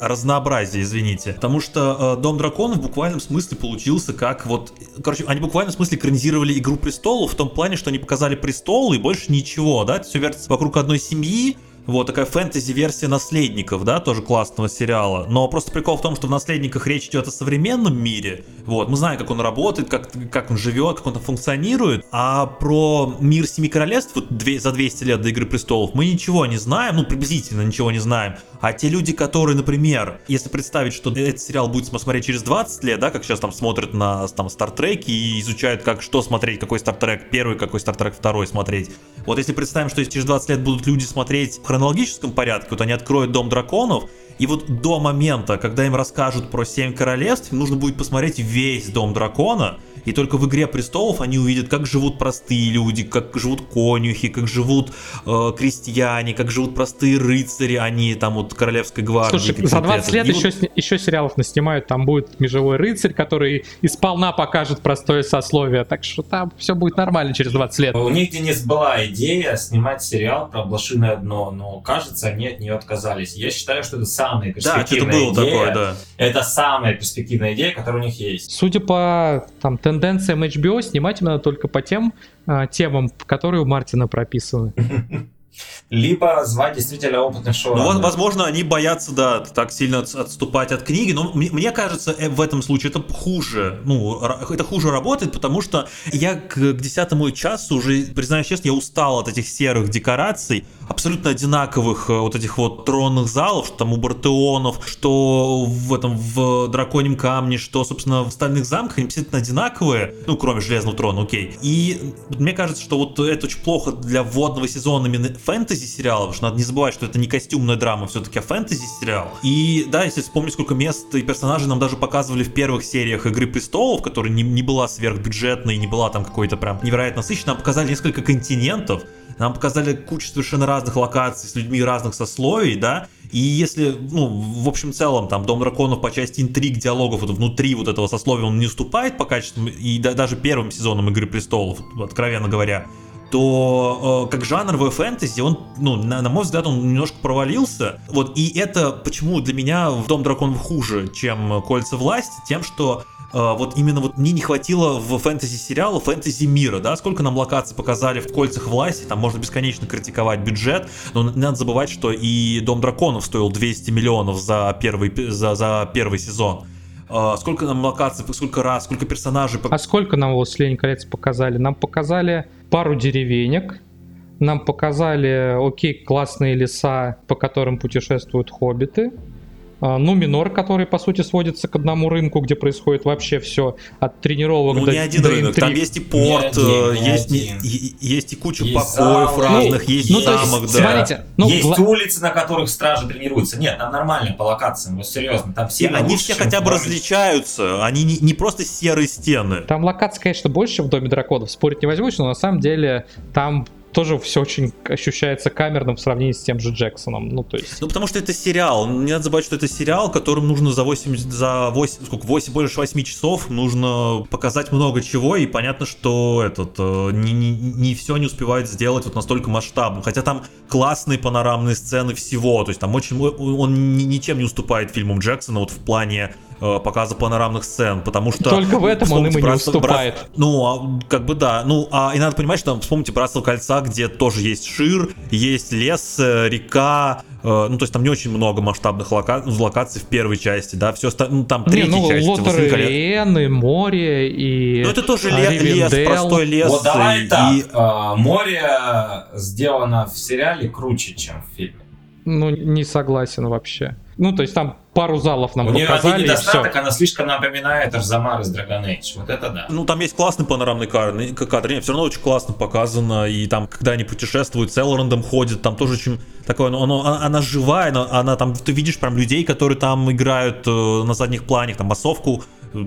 разнообразие, извините. Потому что э, Дом драконов в буквальном смысле получился как вот... Короче, они в буквальном смысле экранизировали Игру престолов в том плане, что они показали престол и больше ничего, да? Все вертится вокруг одной семьи, вот такая фэнтези-версия наследников, да, тоже классного сериала. Но просто прикол в том, что в наследниках речь идет о современном мире. Вот, мы знаем, как он работает, как, как он живет, как он функционирует. А про мир Семи Королевств вот, две, за 200 лет до Игры Престолов мы ничего не знаем, ну, приблизительно ничего не знаем. А те люди, которые, например, если представить, что этот сериал будет смотреть через 20 лет, да, как сейчас там смотрят на там Стартрек и изучают, как что смотреть, какой Стартрек первый, какой Стартрек второй смотреть. Вот если представим, что через 20 лет будут люди смотреть хронологическом порядке, вот они откроют Дом драконов, и вот до момента, когда им расскажут про Семь Королевств, нужно будет посмотреть весь Дом Дракона, и только в «Игре престолов» они увидят, как живут простые люди, как живут конюхи, как живут э, крестьяне, как живут простые рыцари, они там вот королевской гвардии. Слушай, за 20 лет еще, вот... еще сериалов наснимают, там будет межевой рыцарь, который исполна покажет простое сословие, так что там все будет нормально через 20 лет. У них, Денис, была идея снимать сериал про блошиное дно, но кажется, они от нее отказались. Я считаю, что это самая перспективная да, это было идея. Такое, да. Это самая перспективная идея, которая у них есть. Судя по там, тенденциям HBO снимать именно только по тем а, темам, которые у Мартина прописаны. либо звать действительно опытных шоу. Ну, возможно, они боятся, да, так сильно отступать от книги, но мне кажется, э, в этом случае это хуже, ну, это хуже работает, потому что я к, к десятому часу уже, признаюсь честно, я устал от этих серых декораций, абсолютно одинаковых э, вот этих вот тронных залов, что там у Бартеонов, что в этом, в Драконьем камне, что, собственно, в Стальных замках, они абсолютно одинаковые, ну, кроме Железного трона, окей. И мне кажется, что вот это очень плохо для вводного сезона фэнтези сериала, потому что надо не забывать, что это не костюмная драма, все-таки а фэнтези сериал. И да, если вспомнить, сколько мест и персонажей нам даже показывали в первых сериях Игры престолов, которая не, не была сверхбюджетной, не была там какой-то прям невероятно насыщенной, нам показали несколько континентов, нам показали кучу совершенно разных локаций с людьми разных сословий, да, и если, ну, в общем целом, там, Дом Драконов по части интриг, диалогов вот, внутри вот этого сословия, он не уступает по качеству, и да, даже первым сезоном Игры Престолов, откровенно говоря, то э, как жанровое фэнтези, он, ну, на, на мой взгляд, он немножко провалился. Вот, и это почему для меня в Дом Драконов хуже, чем Кольца власти, тем, что э, вот именно вот мне не хватило в фэнтези сериала фэнтези мира, да, сколько нам локаций показали в Кольцах власти, там можно бесконечно критиковать бюджет, но не надо забывать, что и Дом Драконов стоил 200 миллионов за первый, за, за первый сезон. Uh, сколько нам локаций, сколько раз, сколько персонажей. А сколько нам «Властелин колец» показали? Нам показали пару деревенек, нам показали, окей, классные леса, по которым путешествуют хоббиты, а, ну, минор, который, по сути, сводится к одному рынку, где происходит вообще все от тренировок ну, до не один до рынок, интриг. там есть и порт, не не есть, один. И, есть и куча есть покоев зал, разных, ну, есть ну, замок, есть, да. Смотрите, ну, есть гла... улицы, на которых стражи тренируются. Нет, там нормально по локациям, вот серьезно, там все Они все хотя бы различаются, они не, не просто серые стены. Там локаций, конечно, больше в Доме драконов, спорить не возьмусь, но на самом деле там тоже все очень ощущается камерным в сравнении с тем же Джексоном. Ну, то есть... Ну, потому что это сериал. Не надо забывать, что это сериал, которым нужно за 8, за 8, сколько, 8, больше 8 часов нужно показать много чего, и понятно, что этот, э, не, не, не все не успевает сделать вот настолько масштабно. Хотя там классные панорамные сцены всего, то есть там очень, он ничем не уступает фильмам Джексона вот в плане э, показа панорамных сцен, потому что... Только в этом он им и не уступает. Брат, ну, а, как бы да. Ну, а, и надо понимать, что вспомните «Братство кольца», где тоже есть шир, есть лес, э, река, э, ну, то есть там не очень много масштабных лока... локаций в первой части, да, все ну, там третья не, ну, часть. Лотереен, море и Ну, это тоже ле- лес, простой лес. Вот давай и, так, и... э, море сделано в сериале круче, чем в фильме. Ну, не согласен вообще. Ну, то есть там пару залов нам У нее показали, один недостаток, она слишком напоминает Арзамар из Dragon Age. Вот это да. Ну, там есть классный панорамный кадр, кадр. Нет, все равно очень классно показано. И там, когда они путешествуют, с Элрондом ходят, там тоже очень такое, ну, оно, она, она живая, она, она там, ты видишь прям людей, которые там играют э, на задних планах, там массовку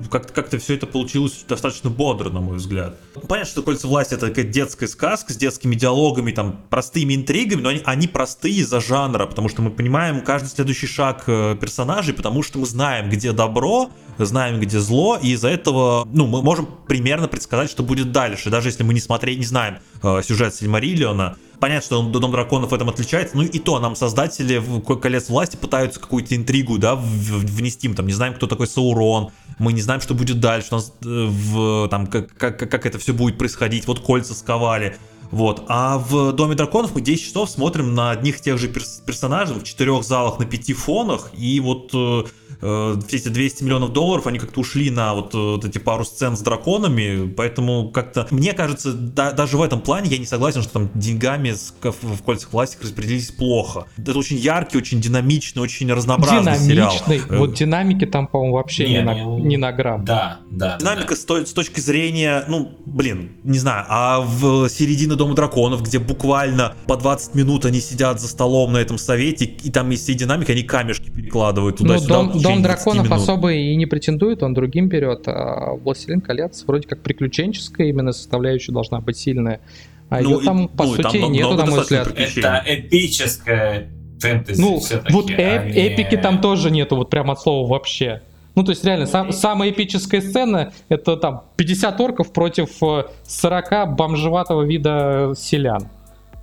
как-то как все это получилось достаточно бодро, на мой взгляд. Понятно, что «Кольца власти» — это такая детская сказка с детскими диалогами, там, простыми интригами, но они, они простые из-за жанра, потому что мы понимаем каждый следующий шаг э, персонажей, потому что мы знаем, где добро, знаем, где зло, и из-за этого, ну, мы можем примерно предсказать, что будет дальше, даже если мы не смотреть, не знаем э, сюжет Сильмариллиона, Понятно, что Дом драконов в этом отличается, ну и то нам создатели в колец власти пытаются какую-то интригу, да, внести, мы там не знаем, кто такой Саурон, мы не знаем, что будет дальше, у нас э, в, там, как, как, как это все будет происходить, вот кольца сковали, вот. А в Доме драконов мы 10 часов смотрим на одних и тех же перс персонажей в четырех залах на пяти фонах, и вот э, э, все эти 200 миллионов долларов, они как-то ушли на вот, э, вот эти пару сцен с драконами, поэтому как-то, мне кажется, да, даже в этом плане я не согласен, что там деньгами с, в, в кольцах власти распределились плохо. Это очень яркий, очень динамичный, очень разнообразный Динамичный. сериал. Вот динамики там, по-моему, вообще не, не, на, ну, не на грамм. Да, да. Динамика да. С, той, с точки зрения, ну, блин, не знаю, а в середине Дома драконов, где буквально по 20 минут они сидят за столом на этом совете, и там есть и динамика, они камешки перекладывают туда-сюда. Ну, Дом, Дом драконов особо и не претендует, он другим берет. А «Властелин колец» вроде как приключенческая именно составляющая должна быть сильная. А ну, ее там, по ну, сути, там нету, на мой взгляд. Это эпическая фэнтези Ну, вот эп, а не... эпики там тоже нету, вот прям от слова вообще. Ну, то есть, реально, сам, самая эпическая сцена — это там 50 орков против 40 бомжеватого вида селян.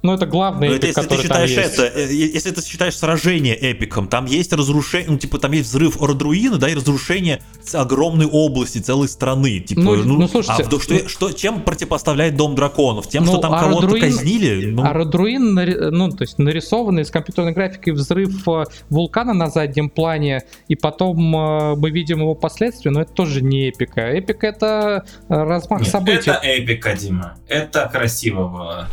Ну, это главный Но эпик, это, если который ты считаешь там есть. это, э, если ты считаешь сражение эпиком, там есть разрушение, ну, типа, там есть взрыв Ордруина, да, и разрушение огромной области, целой страны. Типа, Ну, ну, ну, слушайте, а что, что, чем противопоставляет Дом драконов? Тем, Ну, что там кого-то казнили? Ну, А Родруин, нари- ну, то есть нарисованный с компьютерной графикой взрыв э, вулкана на заднем плане, и потом э, мы видим его последствия, но это тоже не эпика. Эпика — это размах Нет, событий. это эпика, Дима. Это красиво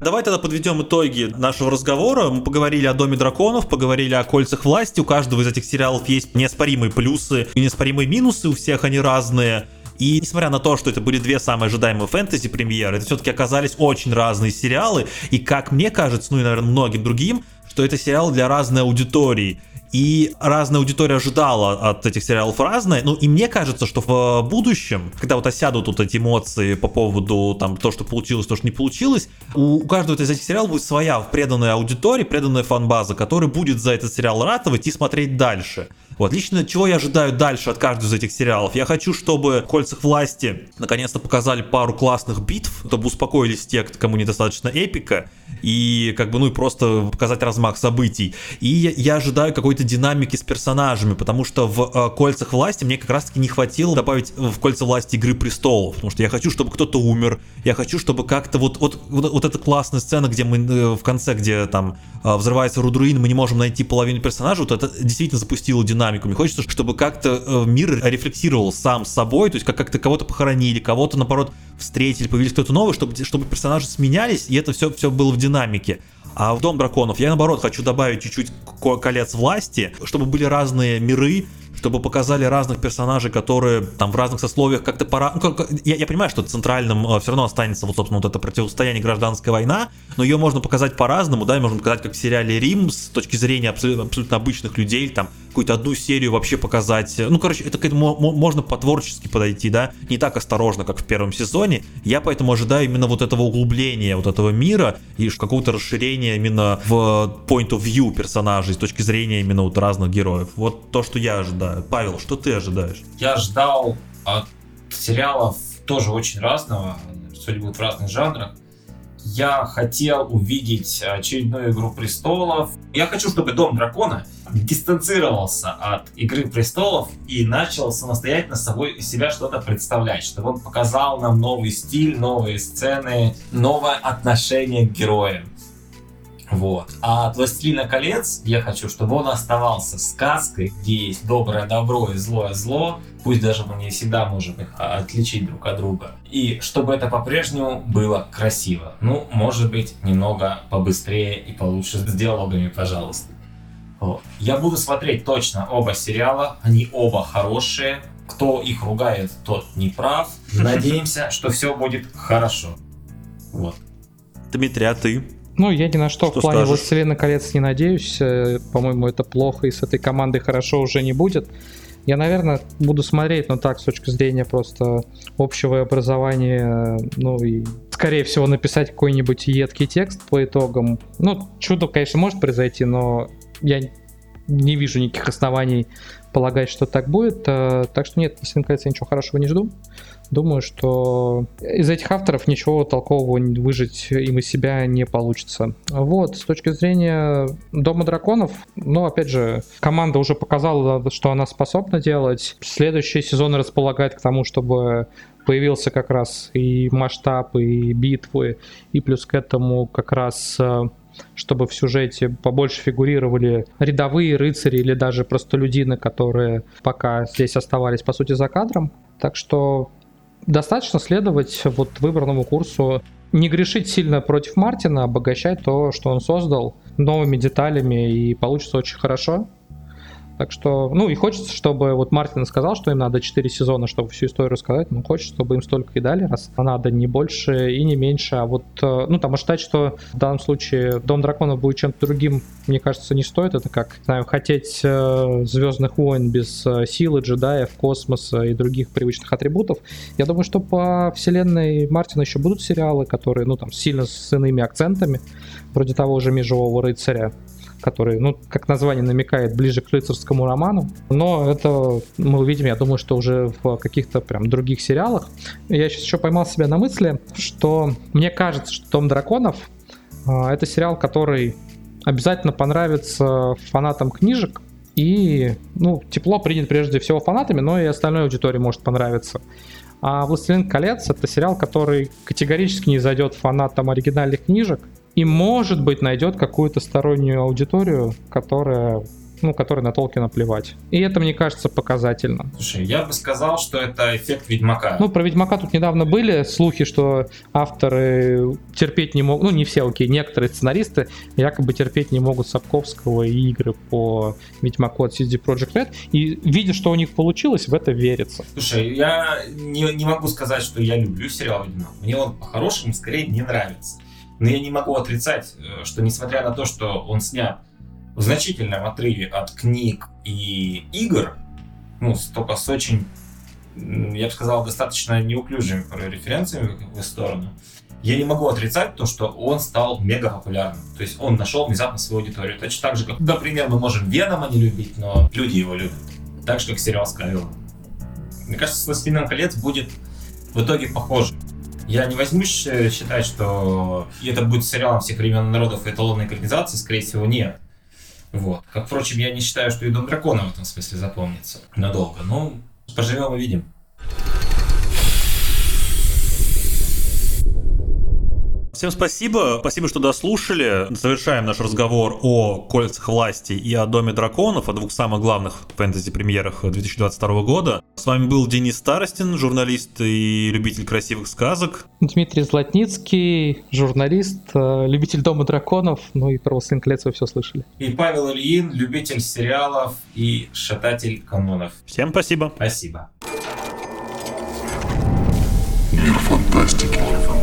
Давай тогда подведем итоги нашего разговора. Мы поговорили о Доме драконов, поговорили о кольцах власти. У каждого из этих сериалов есть неоспоримые плюсы и неоспоримые минусы, у всех они разные. И несмотря на то, что это были две самые ожидаемые фэнтези-премьеры, это все-таки оказались очень разные сериалы. И как мне кажется, ну и, наверное, многим другим, что это сериал для разной аудитории. И разная аудитория ожидала от этих сериалов разное. Ну, и мне кажется, что в будущем, когда вот осядут вот эти эмоции по поводу там то, что получилось, то, что не получилось, у каждого из этих сериалов будет своя преданная аудитория, преданная фан-база, которая будет за этот сериал ратовать и смотреть дальше. Вот лично чего я ожидаю дальше от каждого из этих сериалов? Я хочу, чтобы в «Кольцах власти» наконец-то показали пару классных битв, чтобы успокоились те, кому недостаточно эпика, и как бы, ну и просто показать размах событий. И я, ожидаю какой-то динамики с персонажами, потому что в э, «Кольцах власти» мне как раз-таки не хватило добавить в «Кольца власти» «Игры престолов», потому что я хочу, чтобы кто-то умер, я хочу, чтобы как-то вот, вот, вот, вот эта классная сцена, где мы э, в конце, где там э, взрывается Рудруин, мы не можем найти половину персонажа, вот это действительно запустило динамику. Мне хочется, чтобы как-то э, мир рефлексировал сам с собой, то есть как- как-то кого-то похоронили, кого-то, наоборот, встретили, появились кто-то новый, чтобы, чтобы персонажи сменялись, и это все, все было в динамике. А в Дом драконов я, наоборот, хочу добавить чуть-чуть ко- колец власти, чтобы были разные миры, чтобы показали разных персонажей, которые там в разных сословиях как-то пора... Ну, как- я, я понимаю, что центральным э, все равно останется вот, собственно, вот это противостояние гражданская война, но ее можно показать по-разному, да, можно показать как в сериале Рим с точки зрения абсолютно, абсолютно обычных людей, там какую-то одну серию вообще показать. Ну, короче, это к этому мо- можно по-творчески подойти, да, не так осторожно, как в первом сезоне. Я поэтому ожидаю именно вот этого углубления вот этого мира и какого-то расширения именно в point of view персонажей с точки зрения именно вот разных героев. Вот то, что я ожидаю. Павел, что ты ожидаешь? Я ждал от сериалов тоже очень разного, судя будут в разных жанрах. Я хотел увидеть очередную «Игру престолов». Я хочу, чтобы «Дом дракона» дистанцировался от «Игры престолов» и начал самостоятельно собой себя что-то представлять, чтобы он показал нам новый стиль, новые сцены, новое отношение к героям. Вот. А от «Властелина колец» я хочу, чтобы он оставался сказкой, где есть доброе добро и злое зло, пусть даже мы не всегда можем их отличить друг от друга. И чтобы это по-прежнему было красиво. Ну, может быть, немного побыстрее и получше с диалогами, пожалуйста. Вот. Я буду смотреть точно оба сериала, они оба хорошие. Кто их ругает, тот не прав. Надеемся, что все будет хорошо. Вот. Дмитрий, а ты? Ну, я ни на что, что в плане скажешь? «Властелина колец» не надеюсь. Э, по-моему, это плохо, и с этой командой хорошо уже не будет. Я, наверное, буду смотреть, но так, с точки зрения просто общего образования, ну и, скорее всего, написать какой-нибудь едкий текст по итогам. Ну, чудо, конечно, может произойти, но я не вижу никаких оснований полагать, что так будет. Э, так что нет, если кажется, ничего хорошего не жду. Думаю, что из этих авторов ничего толкового выжить им из себя не получится. Вот, с точки зрения Дома драконов, ну, опять же, команда уже показала, что она способна делать. Следующий сезон располагает к тому, чтобы появился как раз и масштаб, и битвы, и плюс к этому как раз э, чтобы в сюжете побольше фигурировали рядовые рыцари или даже простолюдины, которые пока здесь оставались, по сути, за кадром. Так что достаточно следовать вот выбранному курсу, не грешить сильно против Мартина, обогащать то, что он создал новыми деталями, и получится очень хорошо. Так что, ну и хочется, чтобы вот Мартин сказал, что им надо 4 сезона, чтобы всю историю рассказать. Ну, хочется, чтобы им столько и дали, раз надо не больше и не меньше. А вот, э, ну, там ожидать, что в данном случае Дом Драконов будет чем-то другим, мне кажется, не стоит. Это как, знаю, хотеть э, Звездных войн без э, силы, джедаев, космоса и других привычных атрибутов. Я думаю, что по вселенной Мартина еще будут сериалы, которые, ну, там, сильно с иными акцентами, вроде того же Межевого рыцаря который, ну, как название намекает, ближе к рыцарскому роману. Но это мы увидим, я думаю, что уже в каких-то прям других сериалах. Я сейчас еще поймал себя на мысли, что мне кажется, что «Дом драконов» а, это сериал, который обязательно понравится фанатам книжек, и, ну, тепло принят прежде всего фанатами, но и остальной аудитории может понравиться. А «Властелин колец» — это сериал, который категорически не зайдет фанатам оригинальных книжек, и, может быть, найдет какую-то стороннюю аудиторию, которая ну, которой на Толкина плевать. И это, мне кажется, показательно. Слушай, я бы сказал, что это эффект Ведьмака. Ну, про Ведьмака тут недавно были слухи, что авторы терпеть не могут, ну, не все, окей, некоторые сценаристы якобы терпеть не могут Сапковского и игры по Ведьмаку от CD Projekt Red, и видя, что у них получилось, в это верится. Слушай, я не, не могу сказать, что я люблю сериал Ведьмак. Мне он по-хорошему скорее не нравится. Но я не могу отрицать, э, что несмотря на то, что он снят в значительном отрыве от книг и игр, ну, только с очень, я бы сказал, достаточно неуклюжими референциями в его сторону, я не могу отрицать то, что он стал мега популярным. То есть он нашел внезапно свою аудиторию. Точно так же, как, например, мы можем Венома не любить, но люди его любят. Так же, как сериал Скайрилл. Мне кажется, «Властелин колец» будет в итоге похож. Я не возьмусь э, считать, что это будет сериалом всех времен народов и эталонной экранизации, скорее всего, нет. Вот. Как, впрочем, я не считаю, что и Дом Дракона в этом смысле запомнится надолго. Ну, поживем и видим. Всем спасибо, спасибо, что дослушали. Завершаем наш разговор о «Кольцах власти» и о «Доме драконов», о двух самых главных фэнтези-премьерах 2022 года. С вами был Денис Старостин, журналист и любитель красивых сказок. Дмитрий Златницкий, журналист, э, любитель «Дома драконов», ну и про «Властелин колец» вы все слышали. И Павел Ильин, любитель сериалов и шататель канонов. Всем спасибо. Спасибо. Мир фантастики.